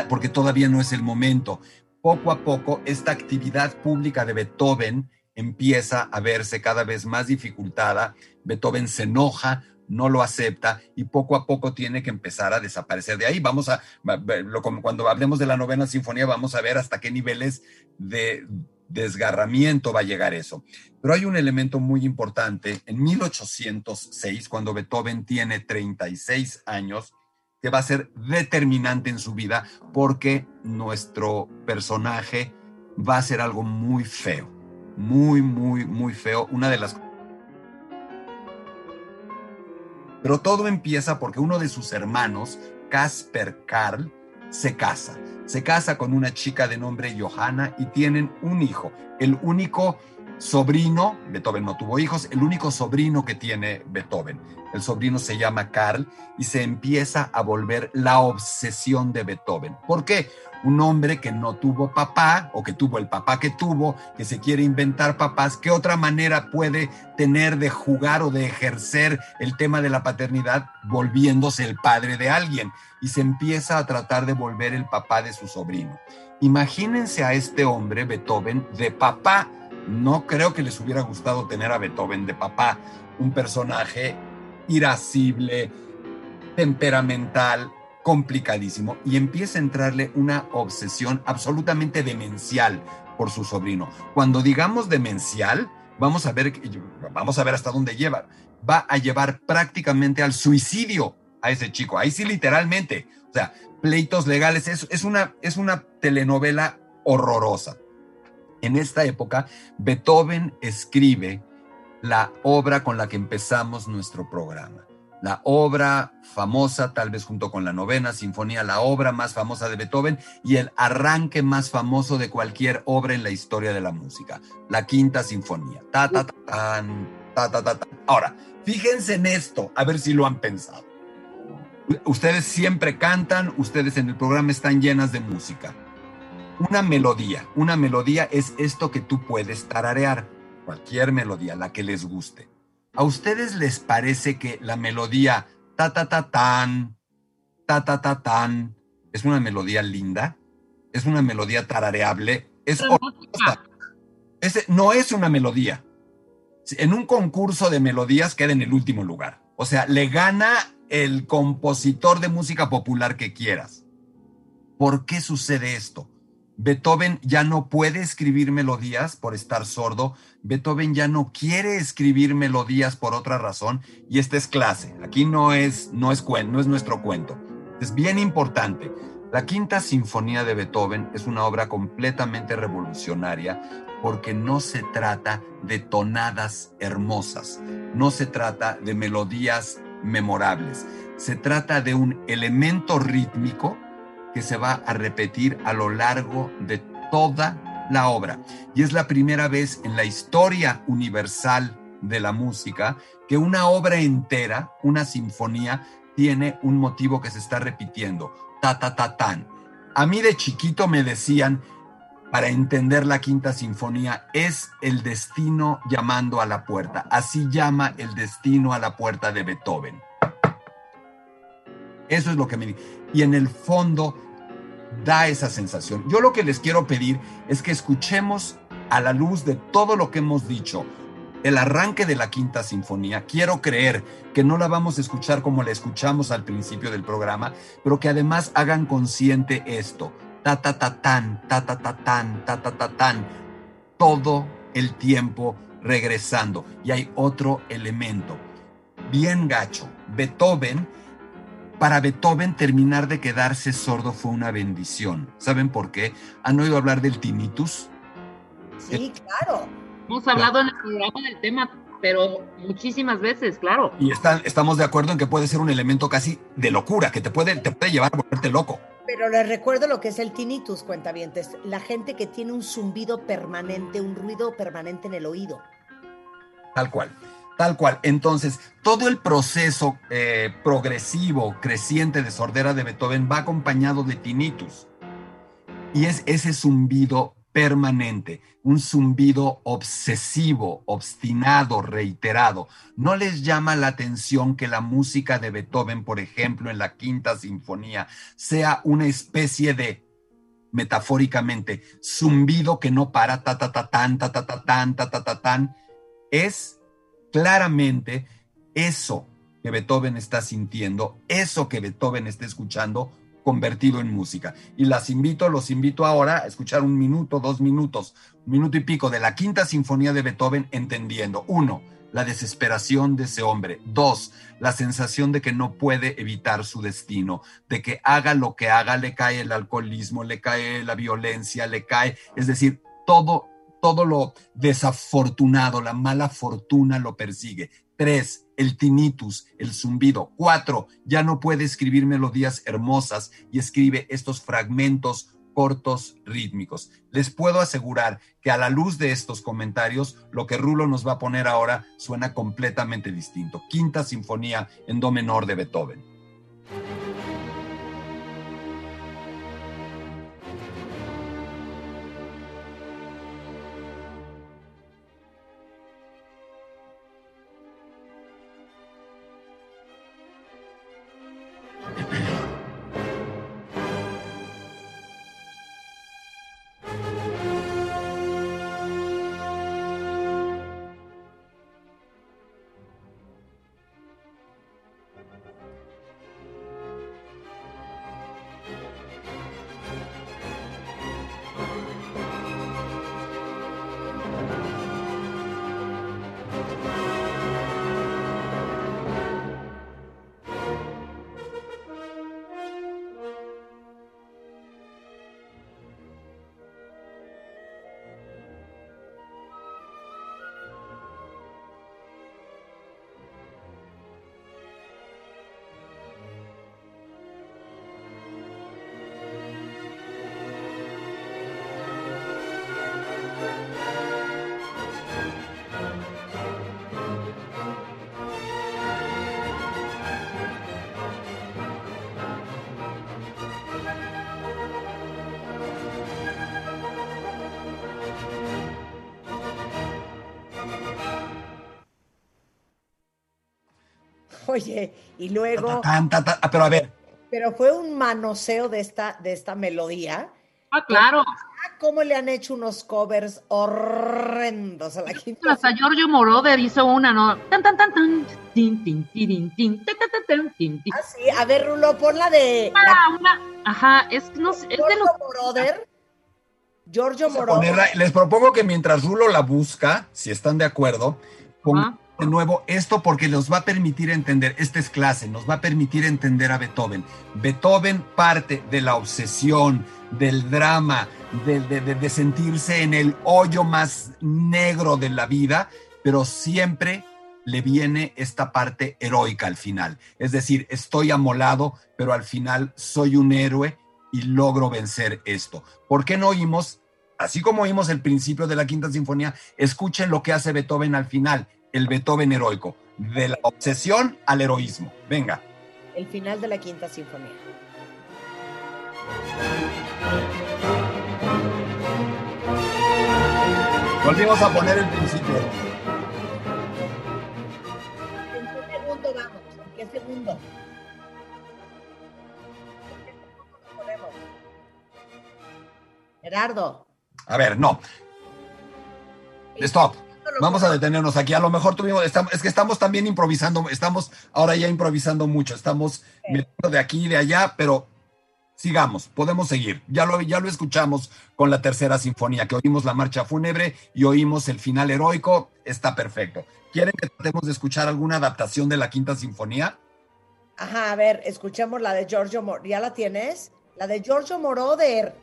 porque todavía no es el momento. Poco a poco esta actividad pública de Beethoven empieza a verse cada vez más dificultada. Beethoven se enoja no lo acepta y poco a poco tiene que empezar a desaparecer de ahí. Vamos a, cuando hablemos de la novena sinfonía, vamos a ver hasta qué niveles de desgarramiento va a llegar eso. Pero hay un elemento muy importante. En 1806, cuando Beethoven tiene 36 años, que va a ser determinante en su vida porque nuestro personaje va a ser algo muy feo, muy, muy, muy feo. Una de las... Pero todo empieza porque uno de sus hermanos, Casper Karl, se casa. Se casa con una chica de nombre Johanna y tienen un hijo. El único sobrino, Beethoven no tuvo hijos, el único sobrino que tiene Beethoven. El sobrino se llama Karl y se empieza a volver la obsesión de Beethoven. ¿Por qué? Un hombre que no tuvo papá o que tuvo el papá que tuvo, que se quiere inventar papás, ¿qué otra manera puede tener de jugar o de ejercer el tema de la paternidad volviéndose el padre de alguien? Y se empieza a tratar de volver el papá de su sobrino. Imagínense a este hombre, Beethoven, de papá no creo que les hubiera gustado tener a Beethoven de papá, un personaje irascible, temperamental, complicadísimo, y empieza a entrarle una obsesión absolutamente demencial por su sobrino. Cuando digamos demencial, vamos a ver, vamos a ver hasta dónde lleva. Va a llevar prácticamente al suicidio a ese chico. Ahí sí, literalmente. O sea, pleitos legales. Es, una, es una telenovela horrorosa. En esta época, Beethoven escribe la obra con la que empezamos nuestro programa. La obra famosa, tal vez junto con la novena sinfonía, la obra más famosa de Beethoven y el arranque más famoso de cualquier obra en la historia de la música, la quinta sinfonía. Ta, ta, ta, ta, ta, ta, Ahora, fíjense en esto, a ver si lo han pensado. Ustedes siempre cantan, ustedes en el programa están llenas de música una melodía. Una melodía es esto que tú puedes tararear, cualquier melodía, la que les guste. ¿A ustedes les parece que la melodía ta ta ta tan, ta ta ta tan, es una melodía linda? ¿Es una melodía tarareable? Es no es una melodía. En un concurso de melodías queda en el último lugar. O sea, le gana el compositor de música popular que quieras. ¿Por qué sucede esto? Beethoven ya no puede escribir melodías por estar sordo, Beethoven ya no quiere escribir melodías por otra razón y esta es clase. Aquí no es no es no es nuestro cuento. Es bien importante. La Quinta Sinfonía de Beethoven es una obra completamente revolucionaria porque no se trata de tonadas hermosas, no se trata de melodías memorables, se trata de un elemento rítmico que se va a repetir a lo largo de toda la obra. Y es la primera vez en la historia universal de la música que una obra entera, una sinfonía, tiene un motivo que se está repitiendo. Ta, ta, ta, tan. A mí de chiquito me decían, para entender la quinta sinfonía, es el destino llamando a la puerta. Así llama el destino a la puerta de Beethoven. Eso es lo que me Y en el fondo da esa sensación. Yo lo que les quiero pedir es que escuchemos a la luz de todo lo que hemos dicho el arranque de la quinta sinfonía. Quiero creer que no la vamos a escuchar como la escuchamos al principio del programa, pero que además hagan consciente esto. Ta ta ta tan, ta ta ta tan, ta ta ta tan. Todo el tiempo regresando. Y hay otro elemento. Bien gacho. Beethoven para Beethoven terminar de quedarse sordo fue una bendición. ¿Saben por qué? ¿Han oído hablar del tinnitus? Sí, claro. Hemos hablado en el programa del tema, pero muchísimas veces, claro. Y estamos de acuerdo en que puede ser un elemento casi de locura, que te puede, te puede llevar a volverte loco. Pero les recuerdo lo que es el tinnitus, cuentavientes. La gente que tiene un zumbido permanente, un ruido permanente en el oído. Tal cual. Tal cual. Entonces, todo el proceso eh, progresivo, creciente de sordera de Beethoven va acompañado de tinnitus. Y es ese zumbido permanente, un zumbido obsesivo, obstinado, reiterado. ¿No les llama la atención que la música de Beethoven, por ejemplo, en la quinta sinfonía, sea una especie de, metafóricamente, zumbido que no para, ta, ta, ta, tan, ta, ta, ta, tan, ta, ta, ta, tan? Es claramente eso que Beethoven está sintiendo, eso que Beethoven está escuchando, convertido en música. Y las invito, los invito ahora a escuchar un minuto, dos minutos, un minuto y pico de la quinta sinfonía de Beethoven, entendiendo, uno, la desesperación de ese hombre. Dos, la sensación de que no puede evitar su destino, de que haga lo que haga, le cae el alcoholismo, le cae la violencia, le cae, es decir, todo, todo lo desafortunado, la mala fortuna lo persigue. Tres, el tinnitus, el zumbido. Cuatro, ya no puede escribir melodías hermosas y escribe estos fragmentos cortos rítmicos. Les puedo asegurar que a la luz de estos comentarios, lo que Rulo nos va a poner ahora suena completamente distinto. Quinta Sinfonía en Do menor de Beethoven. Oye, y luego. pero a ver. Pero fue un manoseo de esta, de esta melodía. Ah, claro. Ah, ¿Cómo le han hecho unos covers horrendos a la quinta? Hasta Giorgio Moroder hizo una, ¿no? Tan, tan, tan, tan. Tin, tin, tin, tin, tin, Ah, sí. A ver, Rulo, pon la de. Ah, una. Ajá, es, no, es de los. Moroder. Giorgio Moroder. les propongo que mientras Rulo la busca, si están de acuerdo, pongan de nuevo esto porque nos va a permitir entender, esta es clase, nos va a permitir entender a Beethoven. Beethoven parte de la obsesión, del drama, de, de, sentirse en el hoyo más negro de la vida, pero siempre le viene esta parte heroica al final. Es decir, estoy amolado, pero al final soy un héroe y logro vencer esto. ¿Por qué no oímos, así como oímos el principio de la quinta sinfonía, escuchen lo que hace Beethoven al final? El Beethoven heroico, de la obsesión al heroísmo. Venga. El final de la quinta sinfonía. Volvimos a poner el principio. ¿En qué segundo vamos? ¿En qué segundo? Gerardo. A ver, no. Stop. Vamos a detenernos aquí. A lo mejor tuvimos, es que estamos también improvisando, estamos ahora ya improvisando mucho, estamos metiendo de aquí y de allá, pero sigamos, podemos seguir. Ya lo, ya lo escuchamos con la tercera sinfonía, que oímos la marcha fúnebre y oímos el final heroico, está perfecto. ¿Quieren que tratemos de escuchar alguna adaptación de la quinta sinfonía? Ajá, a ver, escuchemos la de Giorgio Moroder. ¿Ya la tienes? La de Giorgio Moroder.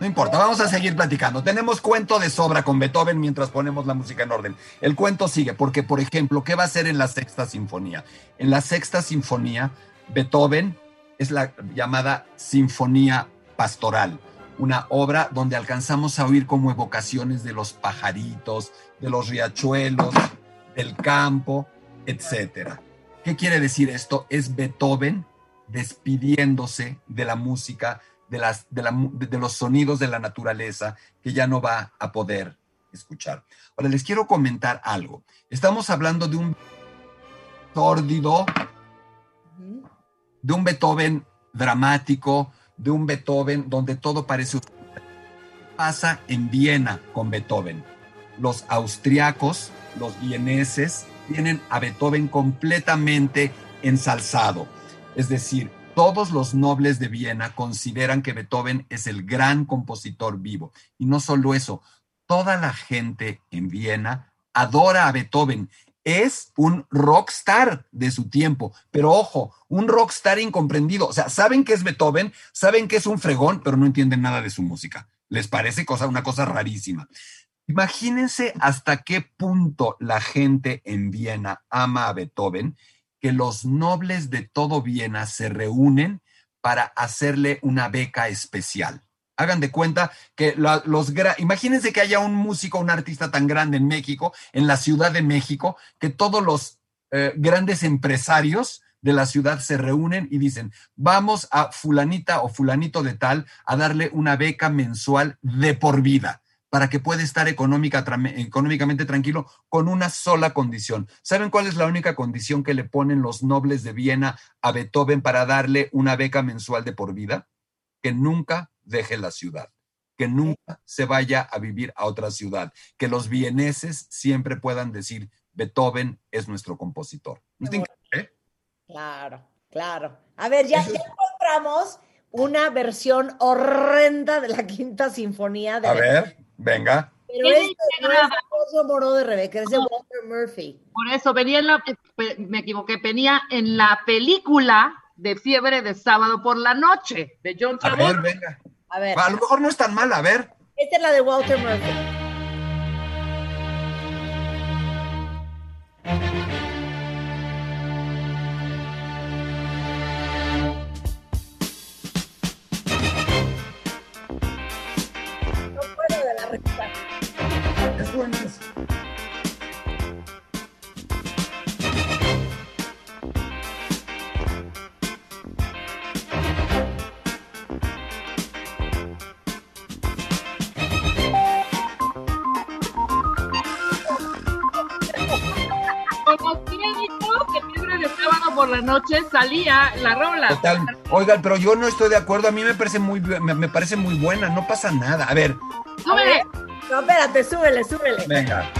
No importa, vamos a seguir platicando. Tenemos cuento de sobra con Beethoven mientras ponemos la música en orden. El cuento sigue, porque, por ejemplo, ¿qué va a hacer en la sexta sinfonía? En la sexta sinfonía, Beethoven es la llamada Sinfonía Pastoral, una obra donde alcanzamos a oír como evocaciones de los pajaritos, de los riachuelos, del campo, etc. ¿Qué quiere decir esto? Es Beethoven despidiéndose de la música de, las, de, los sonidos de la naturaleza que ya no va a poder escuchar. Ahora les quiero comentar algo. Estamos hablando de un sórdido, de un Beethoven dramático, de un Beethoven donde todo parece pasa en Viena con Beethoven. Los austriacos, los vieneses, tienen a Beethoven completamente ensalzado. Es decir, todos los nobles de Viena consideran que Beethoven es el gran compositor vivo. Y no solo eso, toda la gente en Viena adora a Beethoven. Es un rockstar de su tiempo, pero ojo, un rockstar incomprendido. O sea, saben que es Beethoven, saben que es un fregón, pero no entienden nada de su música. Les parece cosa, una cosa rarísima. Imagínense hasta qué punto la gente en Viena ama a Beethoven que los nobles de todo Viena se reúnen para hacerle una beca especial. Hagan de cuenta que los imagínense que haya un músico, un artista tan grande en México, en la Ciudad de México, que todos los eh, grandes empresarios de la ciudad se reúnen y dicen, vamos a fulanita o fulanito de tal a darle una beca mensual de por vida para que pueda estar económicamente tranquilo con una sola condición. ¿Saben cuál es la única condición que le ponen los nobles de Viena a Beethoven para darle una beca mensual de por vida? Que nunca deje la ciudad, que nunca se vaya a vivir a otra ciudad, que los vieneses siempre puedan decir, Beethoven es nuestro compositor. Claro, claro. A ver, ya, encontramos una versión horrenda de la quinta sinfonía de A ver. Venga. Pero este no es de Moró de Rebeca, es de Walter Murphy. Por eso, venía en la, me equivoqué, venía en la película de Fiebre de Sábado por la Noche, de John Travolta. A ver, venga. A ver. A lo mejor no es tan mal, a ver. Esta es la de Walter Murphy. Noche salía la rola. Total. Oigan, pero yo no estoy de acuerdo. A mí me parece muy, me, parece muy buena. No pasa nada. A ver. Súbele. No, espérate, súbele, súbele. Venga.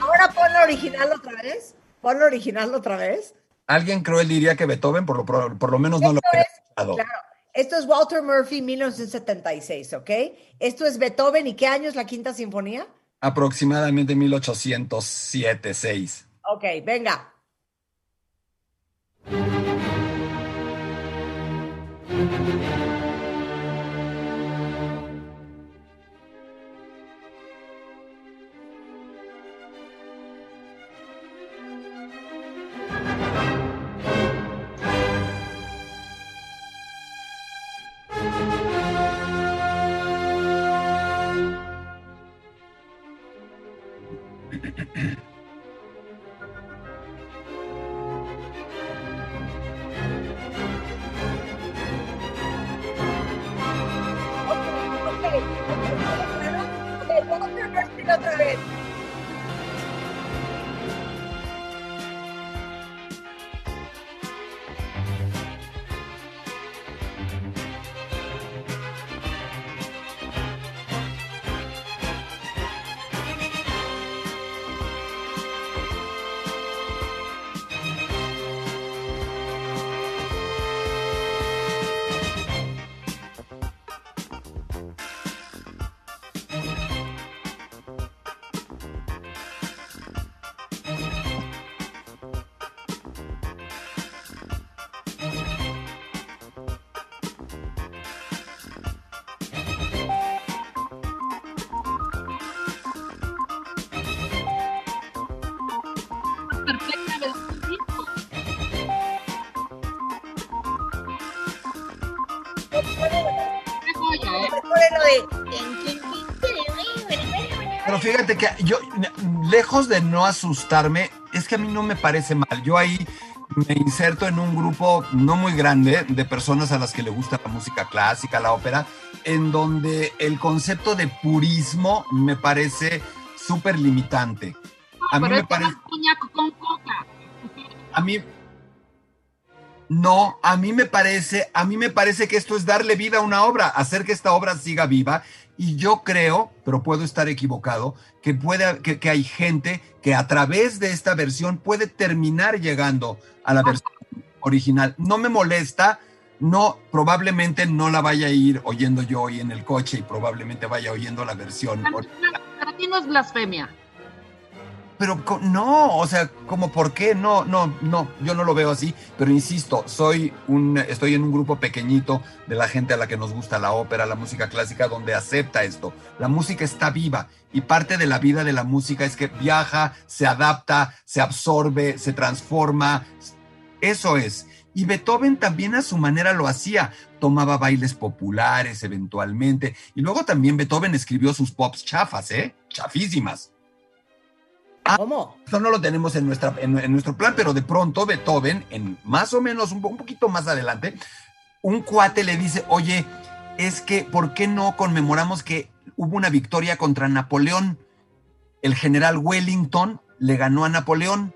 Ahora pon la original otra vez. Pon la original otra vez. Alguien cruel diría que Beethoven, por lo, por, lo menos no lo ha Claro, esto es Walter Murphy, 1976, ¿ok? Esto es Beethoven, ¿y qué año es la quinta sinfonía? Aproximadamente 1807, 6. Ok, venga. Fíjate que yo, lejos de no asustarme, es que a mí no me parece mal. Yo ahí me inserto en un grupo no muy grande de personas a las que le gusta la música clásica, la ópera, en donde el concepto de purismo me parece súper limitante. a mí me parece. con coca. A mí. No, a mí me parece, a mí me parece que esto es darle vida a una obra, hacer que esta obra siga viva. Y yo creo, pero puedo estar equivocado, que puede, que, que hay gente que a través de esta versión puede terminar llegando a la versión original. No me molesta, no, probablemente no la vaya a ir oyendo yo hoy en el coche y probablemente vaya oyendo la versión. Para ti no es blasfemia. Pero no, o sea, como por qué? No, no, no, yo no lo veo así, pero insisto, soy un, estoy en un grupo pequeñito de la gente a la que nos gusta la ópera, la música clásica, donde acepta esto. La música está viva y parte de la vida de la música es que viaja, se adapta, se absorbe, se transforma. Eso es. Y Beethoven también a su manera lo hacía. Tomaba bailes populares eventualmente. Y luego también Beethoven escribió sus pops chafas, ¿eh? Chafísimas. Ah, ¿Cómo? Eso no lo tenemos en, nuestra, en, nuestro plan, pero de pronto Beethoven, en más o menos un, un poquito más adelante, un cuate le dice, oye, es que, ¿por qué no conmemoramos que hubo una victoria contra Napoleón? El general Wellington le ganó a Napoleón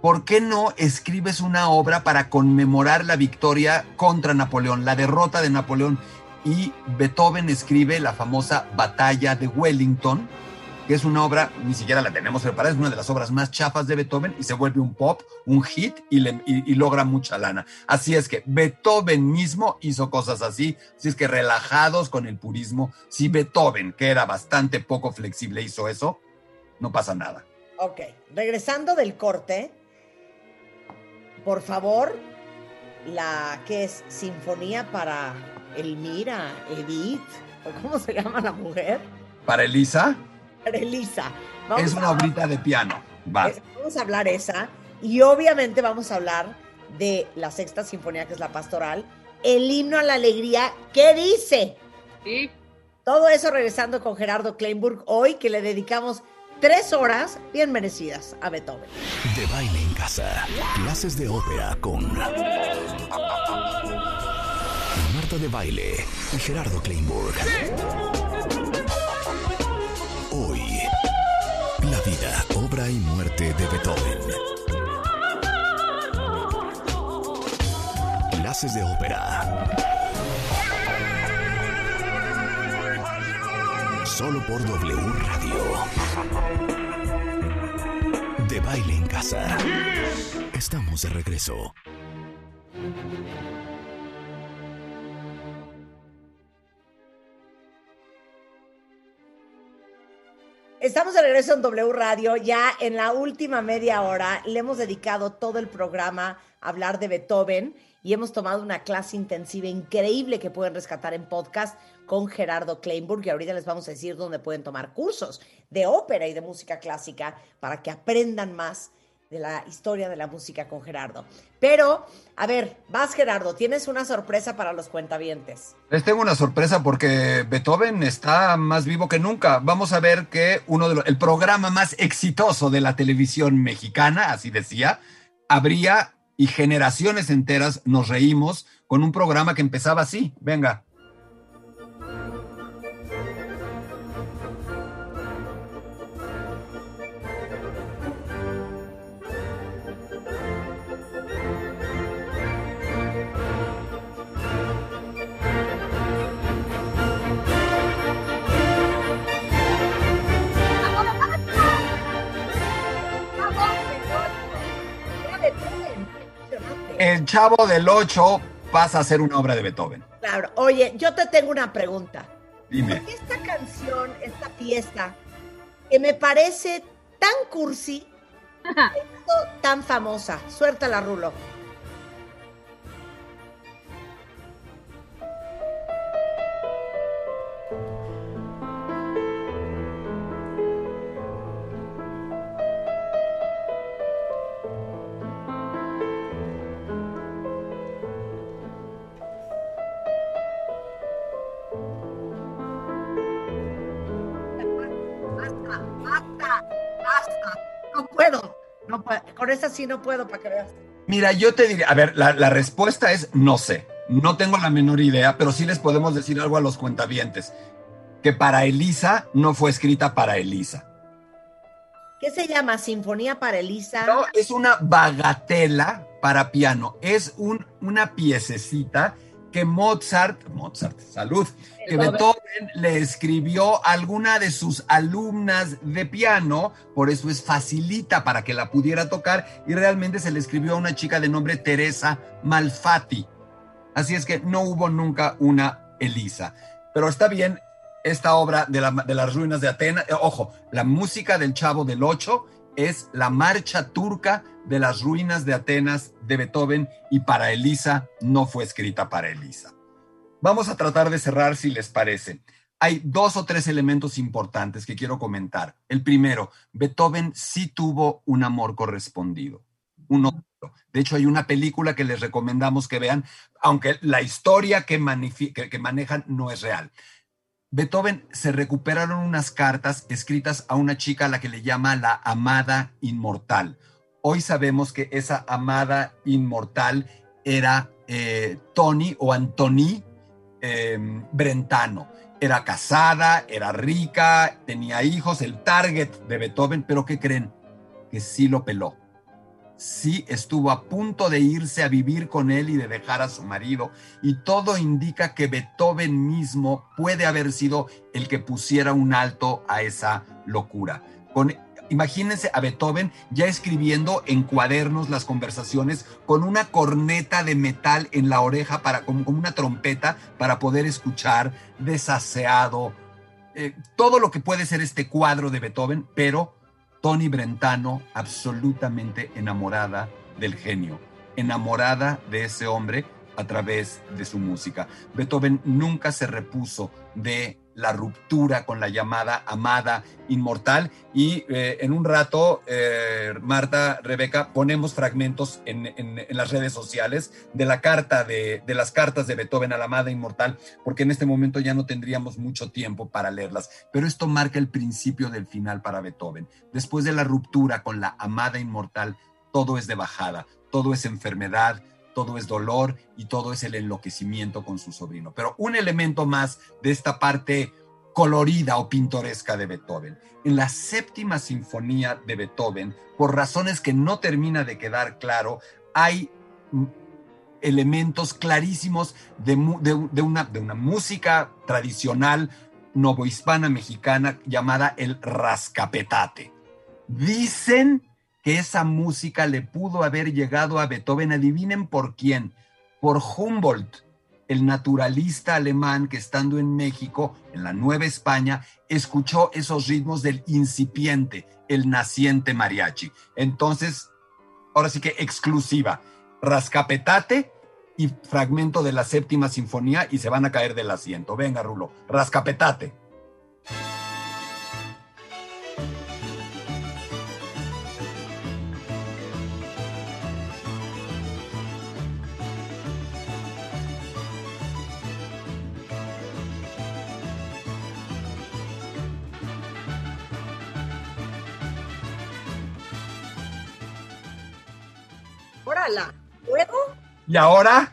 ¿por qué no escribes una obra para conmemorar la victoria contra Napoleón, la derrota de Napoleón? Y Beethoven escribe la famosa Batalla de Wellington, que es una obra, ni siquiera la tenemos preparada, es una de las obras más chafas de Beethoven y se vuelve un pop, un hit y, logra mucha lana. Así es que Beethoven mismo hizo cosas así, así es que relajados con el purismo, si Beethoven, que era bastante poco flexible, hizo eso, no pasa nada. Ok, regresando del corte, por favor, la que es Sinfonía para Elmira, Edith, o cómo se llama la mujer. ¿Para Elisa? Elisa. es una obrita de piano. Vamos a hablar esa. Y obviamente vamos a hablar de la sexta sinfonía, que es la pastoral. El himno a la alegría, ¿qué dice? Sí. Todo eso regresando con Gerardo Kleinburg hoy, que le dedicamos Tres horas bien merecidas a Beethoven. De baile en casa. Clases de ópera con Marta de Baile y Gerardo Kleinburg. Y muerte de Beethoven. Clases de ópera. Solo por W Radio. De baile en casa. Estamos de regreso. Estamos de regreso en W Radio. Ya en la última media hora le hemos dedicado todo el programa a hablar de Beethoven y hemos tomado una clase intensiva increíble que pueden rescatar en podcast con Gerardo Kleinburg y ahorita les vamos a decir dónde pueden tomar cursos de ópera y de música clásica para que aprendan más de la historia de la música con Gerardo. Pero, a ver, vas Gerardo, tienes una sorpresa para los cuentavientes. Les tengo una sorpresa porque Beethoven está más vivo que nunca. Vamos a ver que uno de los, el programa más exitoso de la televisión mexicana, así decía, habría y generaciones enteras nos reímos con un programa que empezaba así. Venga. El Chavo del Ocho pasa a ser una obra de Beethoven. Claro. Oye, yo te tengo una pregunta. Dime. ¿Por qué esta canción, esta fiesta, que me parece tan cursi, tan famosa? Suéltala, Rulo. Con esa sí no puedo, para que veas. Mira, yo te diría, a ver, la, la, respuesta es no sé. No tengo la menor idea, pero sí les podemos decir algo a los cuentavientes. Que para Elisa no fue escrita para Elisa. ¿Qué se llama? ¿Sinfonía para Elisa? No, es una bagatela para piano. Es un, una piececita que Mozart, Mozart, salud, que Beethoven le escribió a alguna de sus alumnas de piano, por eso es facilita para que la pudiera tocar, y realmente se le escribió a una chica de nombre Teresa Malfatti. Así es que no hubo nunca una Elisa. Pero está bien, esta obra de, las ruinas de Atenas, eh, ojo, la música del Chavo del Ocho es la marcha turca de las ruinas de Atenas de Beethoven y para Elisa no fue escrita para Elisa. Vamos a tratar de cerrar si les parece. Hay dos o tres elementos importantes que quiero comentar. El primero, Beethoven sí tuvo un amor correspondido. Uno, de hecho, hay una película que les recomendamos que vean, aunque la historia que, que manejan no es real. Beethoven se recuperaron unas cartas escritas a una chica a la que le llama la amada inmortal. Hoy sabemos que esa amada inmortal era eh, Tony o Antoni em, Brentano. Era casada, era rica, tenía hijos, el target de Beethoven, pero ¿qué creen? Que sí lo peló sí estuvo a punto de irse a vivir con él y de dejar a su marido, y todo indica que Beethoven mismo puede haber sido el que pusiera un alto a esa locura. imagínense a Beethoven ya escribiendo en cuadernos las conversaciones con una corneta de metal en la oreja para como, una trompeta para poder escuchar desaseado eh, todo lo que puede ser este cuadro de Beethoven, pero Tony Brentano absolutamente enamorada del genio, enamorada de ese hombre a través de su música. Beethoven nunca se repuso de la ruptura con la llamada amada inmortal. Y eh, en un rato, eh, Marta, Rebeca, ponemos fragmentos en, las redes sociales de la carta de, de las cartas de Beethoven a la amada inmortal, porque en este momento ya no tendríamos mucho tiempo para leerlas. Pero esto marca el principio del final para Beethoven. Después de la ruptura con la amada inmortal, todo es de bajada, todo es enfermedad, todo es dolor y todo es el enloquecimiento con su sobrino. Pero un elemento más de esta parte colorida o pintoresca de Beethoven. En la séptima sinfonía de Beethoven, por razones que no termina de quedar claro, hay elementos clarísimos de, una, de una música tradicional novohispana mexicana llamada el rascapetate. Dicen que esa música le pudo haber llegado a Beethoven, adivinen por quién, por Humboldt, el naturalista alemán que estando en México, en la Nueva España, escuchó esos ritmos del incipiente, el naciente mariachi. Entonces, ahora sí que exclusiva, rascapetate y fragmento de la séptima sinfonía y se van a caer del asiento. Venga, Rulo, rascapetate. Y ahora,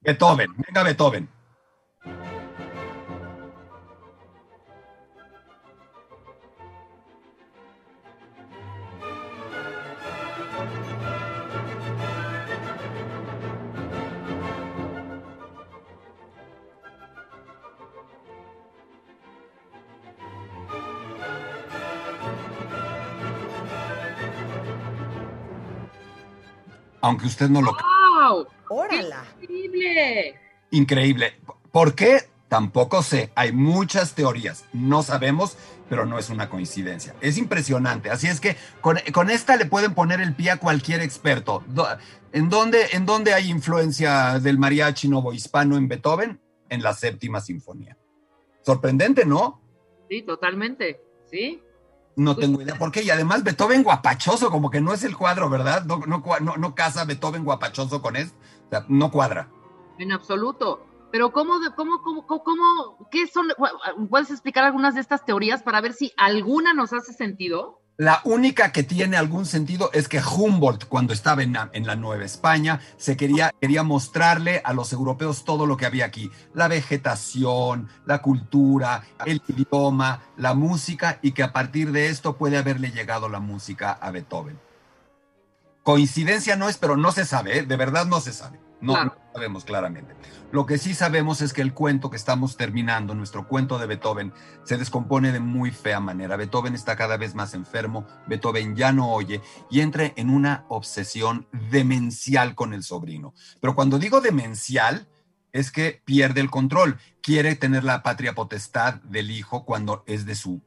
Beethoven. Venga, Beethoven. Aunque usted no lo ¡Wow! ¡Órala! ¡Increíble! Increíble. ¿Por qué? Tampoco sé. Hay muchas teorías. No sabemos, pero no es una coincidencia. Es impresionante. Así es que con, esta le pueden poner el pie a cualquier experto. ¿En dónde, ¿En dónde hay influencia del mariachi hispano en Beethoven? En la séptima sinfonía. Sorprendente, ¿no? Sí, totalmente. Sí. No tengo idea por qué. Y además Beethoven guapachoso, como que no es el cuadro, ¿verdad? No, no, no, casa Beethoven guapachoso con esto. O sea, no cuadra. En absoluto. Pero ¿cómo, cómo, cómo, cómo, qué son? ¿Puedes explicar algunas de estas teorías para ver si alguna nos hace sentido? La única que tiene algún sentido es que Humboldt, cuando estaba en la, Nueva España, se quería, quería mostrarle a los europeos todo lo que había aquí: la vegetación, la cultura, el idioma, la música, y que a partir de esto puede haberle llegado la música a Beethoven. Coincidencia no es, pero no se sabe, ¿eh? de verdad no se sabe. No, sabemos claramente. Lo que sí sabemos es que el cuento que estamos terminando, nuestro cuento de Beethoven, se descompone de muy fea manera. Beethoven está cada vez más enfermo, Beethoven ya no oye y entra en una obsesión demencial con el sobrino. Pero cuando digo demencial, es que pierde el control. Quiere tener la patria potestad del hijo cuando es de su,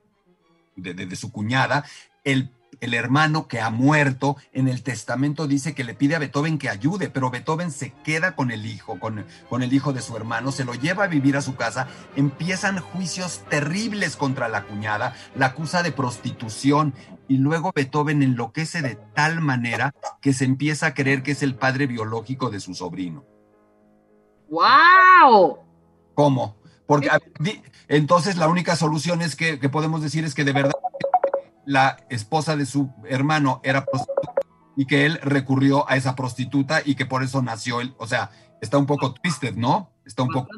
de, de su cuñada. El el hermano que ha muerto, en el testamento dice que le pide a Beethoven que ayude, pero Beethoven se queda con el hijo, con, con, el hijo de su hermano, se lo lleva a vivir a su casa, empiezan juicios terribles contra la cuñada, la acusa de prostitución y luego Beethoven enloquece de tal manera que se empieza a creer que es el padre biológico de su sobrino. ¡Wow! ¿Cómo? Porque entonces la única solución es que, que podemos decir es que de verdad la esposa de su hermano era prostituta y que él recurrió a esa prostituta y que por eso nació él. O sea, está un poco twisted, ¿no? Está un poco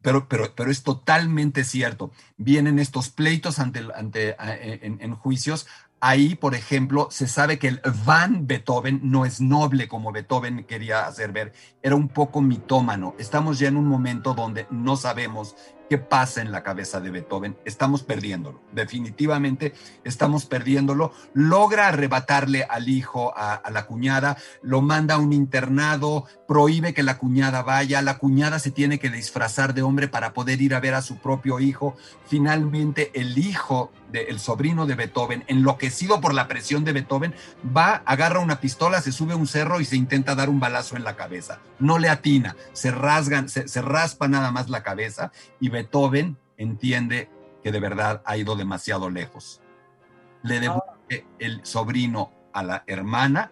Pero, pero, pero es totalmente cierto. Vienen estos pleitos ante, ante, en, en juicios Ahí, por ejemplo, se sabe que el Van Beethoven no es noble como Beethoven quería hacer ver, era un poco mitómano. Estamos ya en un momento donde no sabemos qué pasa en la cabeza de Beethoven. Estamos perdiéndolo, definitivamente estamos perdiéndolo. Logra arrebatarle al hijo, a, la cuñada, lo manda a un internado, prohíbe que la cuñada vaya, la cuñada se tiene que disfrazar de hombre para poder ir a ver a su propio hijo. Finalmente, el hijo del sobrino de Beethoven, enloquecido por la presión de Beethoven, va, agarra una pistola, se sube a un cerro y se intenta dar un balazo en la cabeza. No le atina, se rasgan, se, raspa nada más la cabeza y entiende que de verdad ha ido demasiado lejos. Le devuelve el sobrino a la hermana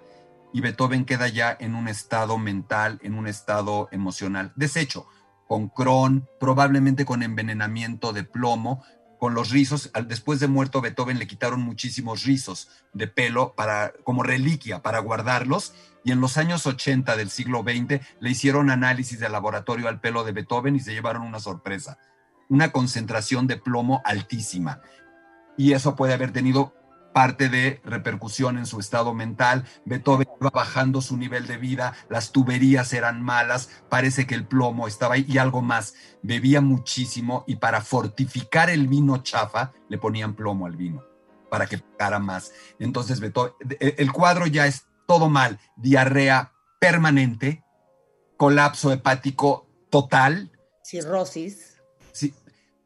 y Beethoven queda ya en un estado mental, en un estado emocional deshecho, con Crohn, probablemente con envenenamiento de plomo, con los rizos. Después de muerto Beethoven le quitaron muchísimos rizos de pelo para, como reliquia para guardarlos. Y en los años 80 del siglo XX le hicieron análisis de laboratorio al pelo de Beethoven y se llevaron una sorpresa una concentración de plomo altísima. Y eso puede haber tenido parte de repercusión en su estado mental. Beethoven iba bajando su nivel de vida, las tuberías eran malas, parece que el plomo estaba ahí y algo más. Bebía muchísimo y para fortificar el vino chafa le ponían plomo al vino para que pegara más. Entonces Beethoven, el cuadro ya es todo mal, diarrea permanente, colapso hepático total. Cirrosis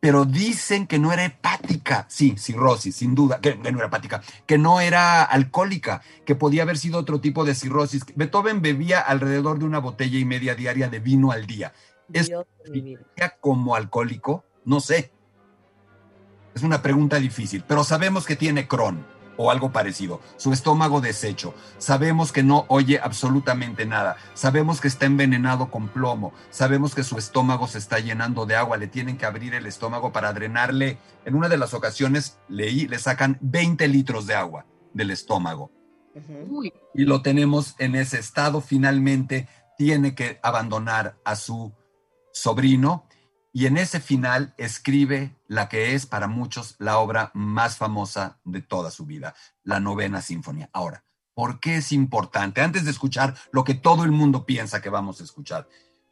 pero dicen que no era hepática. Sí, cirrosis, sin duda, que, no era hepática, que no era alcohólica, que podía haber sido otro tipo de cirrosis. Beethoven bebía alrededor de una botella y media diaria de vino al día. ¿Es como alcohólico? No sé. Es una pregunta difícil, pero sabemos que tiene Crohn o algo parecido, su estómago deshecho. Sabemos que no oye absolutamente nada. Sabemos que está envenenado con plomo. Sabemos que su estómago se está llenando de agua. Le tienen que abrir el estómago para drenarle. En una de las ocasiones leí, le sacan 20 litros de agua del estómago. Y lo tenemos en ese estado. Finalmente tiene que abandonar a su sobrino y en ese final escribe la que es para muchos la obra más famosa de toda su vida, la novena sinfonía. Ahora, ¿por qué es importante? Antes de escuchar lo que todo el mundo piensa que vamos a escuchar,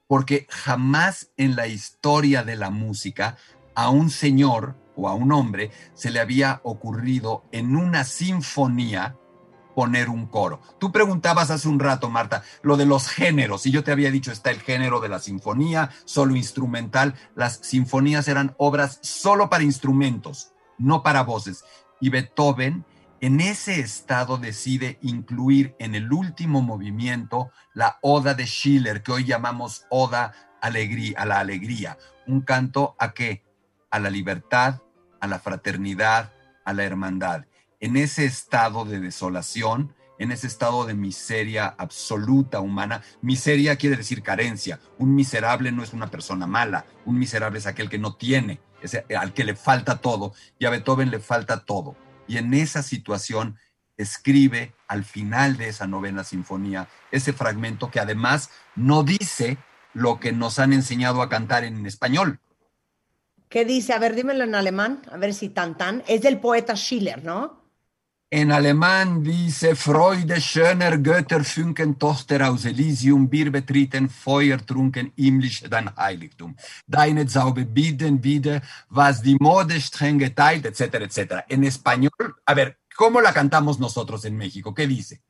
porque jamás en la historia de la música a un señor o a un hombre se le había ocurrido en una sinfonía poner un coro. Tú preguntabas hace un rato, Marta, lo de los géneros, y yo te había dicho, está el género de la sinfonía, solo instrumental. Las sinfonías eran obras solo para instrumentos, no para voces. Y Beethoven, en ese estado, decide incluir en el último movimiento la Oda de Schiller, que hoy llamamos Oda alegría, a la alegría. Un canto a qué? A la libertad, a la fraternidad, a la hermandad en ese estado de desolación, en ese estado de miseria absoluta humana. Miseria quiere decir carencia. Un miserable no es una persona mala, un miserable es aquel que no tiene, es al que le falta todo, y a Beethoven le falta todo. y en esa situación escribe al final de esa novena sinfonía ese fragmento que además no dice lo que nos han enseñado a cantar en español. ¿Qué dice? A ver, dímelo en alemán, a ver si tan tan. Es del poeta Schiller, ¿no? En alemán dice Freude schöner Götter funken Tochter aus Elysium, wir betreten Feuer trunken himmlisch dein Heiligtum. Deine Zaube bieten wieder, was die Mode streng geteilt, etcétera, etcétera. En español, a ver, ¿cómo la cantamos nosotros en México? ¿Qué dice?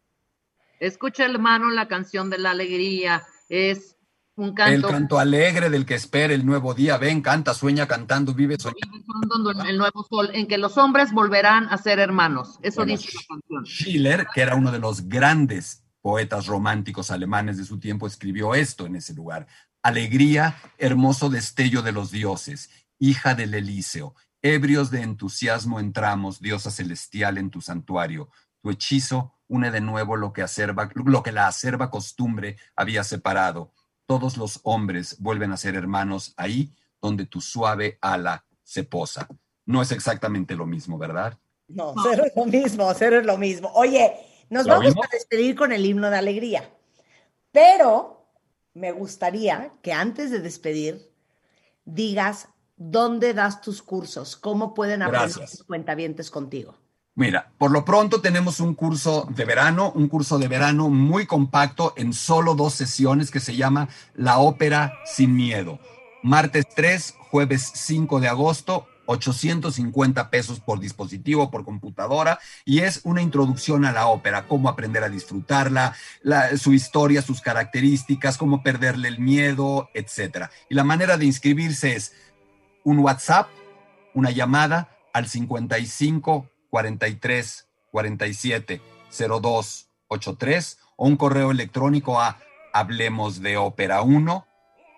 Escucha, hermano, la canción de la alegría. Es un canto. El canto alegre del que espera el nuevo día. Ven, canta, sueña cantando, vive soñando. El nuevo sol, en que los hombres volverán a ser hermanos. Eso dice la canción. Schiller, que era uno de los grandes poetas románticos alemanes de su tiempo, escribió esto en ese lugar. Alegría, hermoso destello de los dioses, hija del Elíseo. Ebrios de entusiasmo entramos, diosa celestial, en tu santuario. Tu hechizo une de nuevo lo que, acerba, lo que la acerba costumbre había separado todos los hombres vuelven a ser hermanos ahí donde tu suave ala se posa. No es exactamente lo mismo, ¿verdad? No, cero es lo mismo, cero es lo mismo. Oye, nos vamos a despedir con el himno de alegría, pero me gustaría que antes de despedir digas dónde das tus cursos, cómo pueden aprender tus cuentavientes contigo. Mira, por lo pronto tenemos un curso de verano, un curso de verano muy compacto en solo dos sesiones que se llama La Ópera Sin Miedo. Martes 3, jueves 5 de agosto, 850 pesos por dispositivo, por computadora, y es una introducción a la ópera, cómo aprender a disfrutarla, su historia, sus características, cómo perderle el miedo, etc. Y la manera de inscribirse es un WhatsApp, una llamada al 55 43 47 02 83 o un correo electrónico a hablemos de ópera 1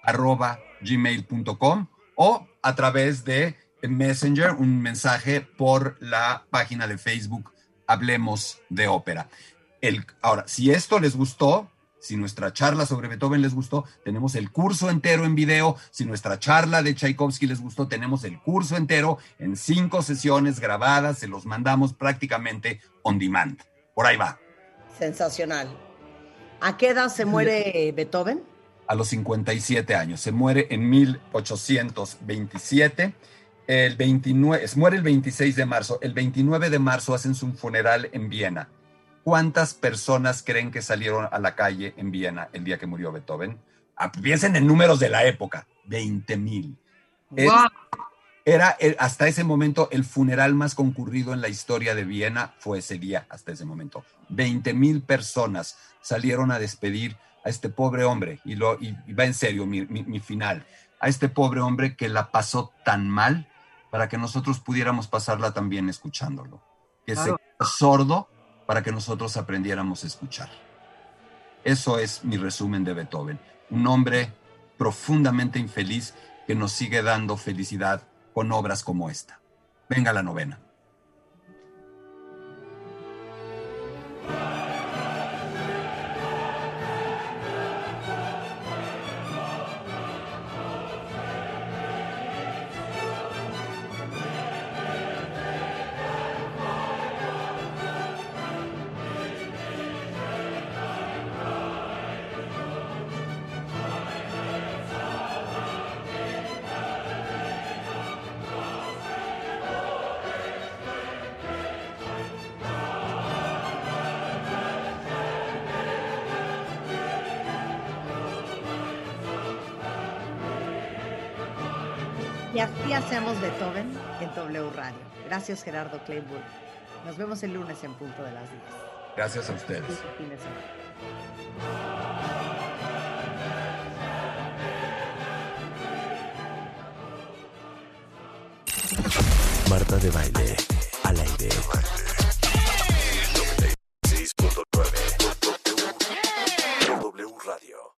arroba gmail.com o a través de Messenger, un mensaje por la página de Facebook Hablemos de Ópera. El, ahora, si esto les gustó, si nuestra charla sobre Beethoven les gustó, tenemos el curso entero en video. Si nuestra charla de Tchaikovsky les gustó, tenemos el curso entero en cinco sesiones grabadas. Se los mandamos prácticamente on demand. Por ahí va. Sensacional. ¿A qué edad se muere Beethoven? A los 57 años. Se muere en 1827. El 29, muere el 26 de marzo. El 29 de marzo hacen su funeral en Viena. ¿Cuántas personas creen que salieron a la calle en Viena el día que murió Beethoven? Ah, piensen en números de la época, 20 mil. Era hasta ese momento el funeral más concurrido en la historia de Viena, fue ese día, hasta ese momento. 20 mil personas salieron a despedir a este pobre hombre, y, lo, y, va en serio mi, mi, final, a este pobre hombre que la pasó tan mal para que nosotros pudiéramos pasarla también escuchándolo. Que se sordo para que nosotros aprendiéramos a escuchar. Eso es mi resumen de Beethoven, un hombre profundamente infeliz que nos sigue dando felicidad con obras como esta. Venga la novena. Gracias Gerardo Kleinburg. Nos vemos el lunes en punto de las 10. Gracias a ustedes. Marta de baile al aire.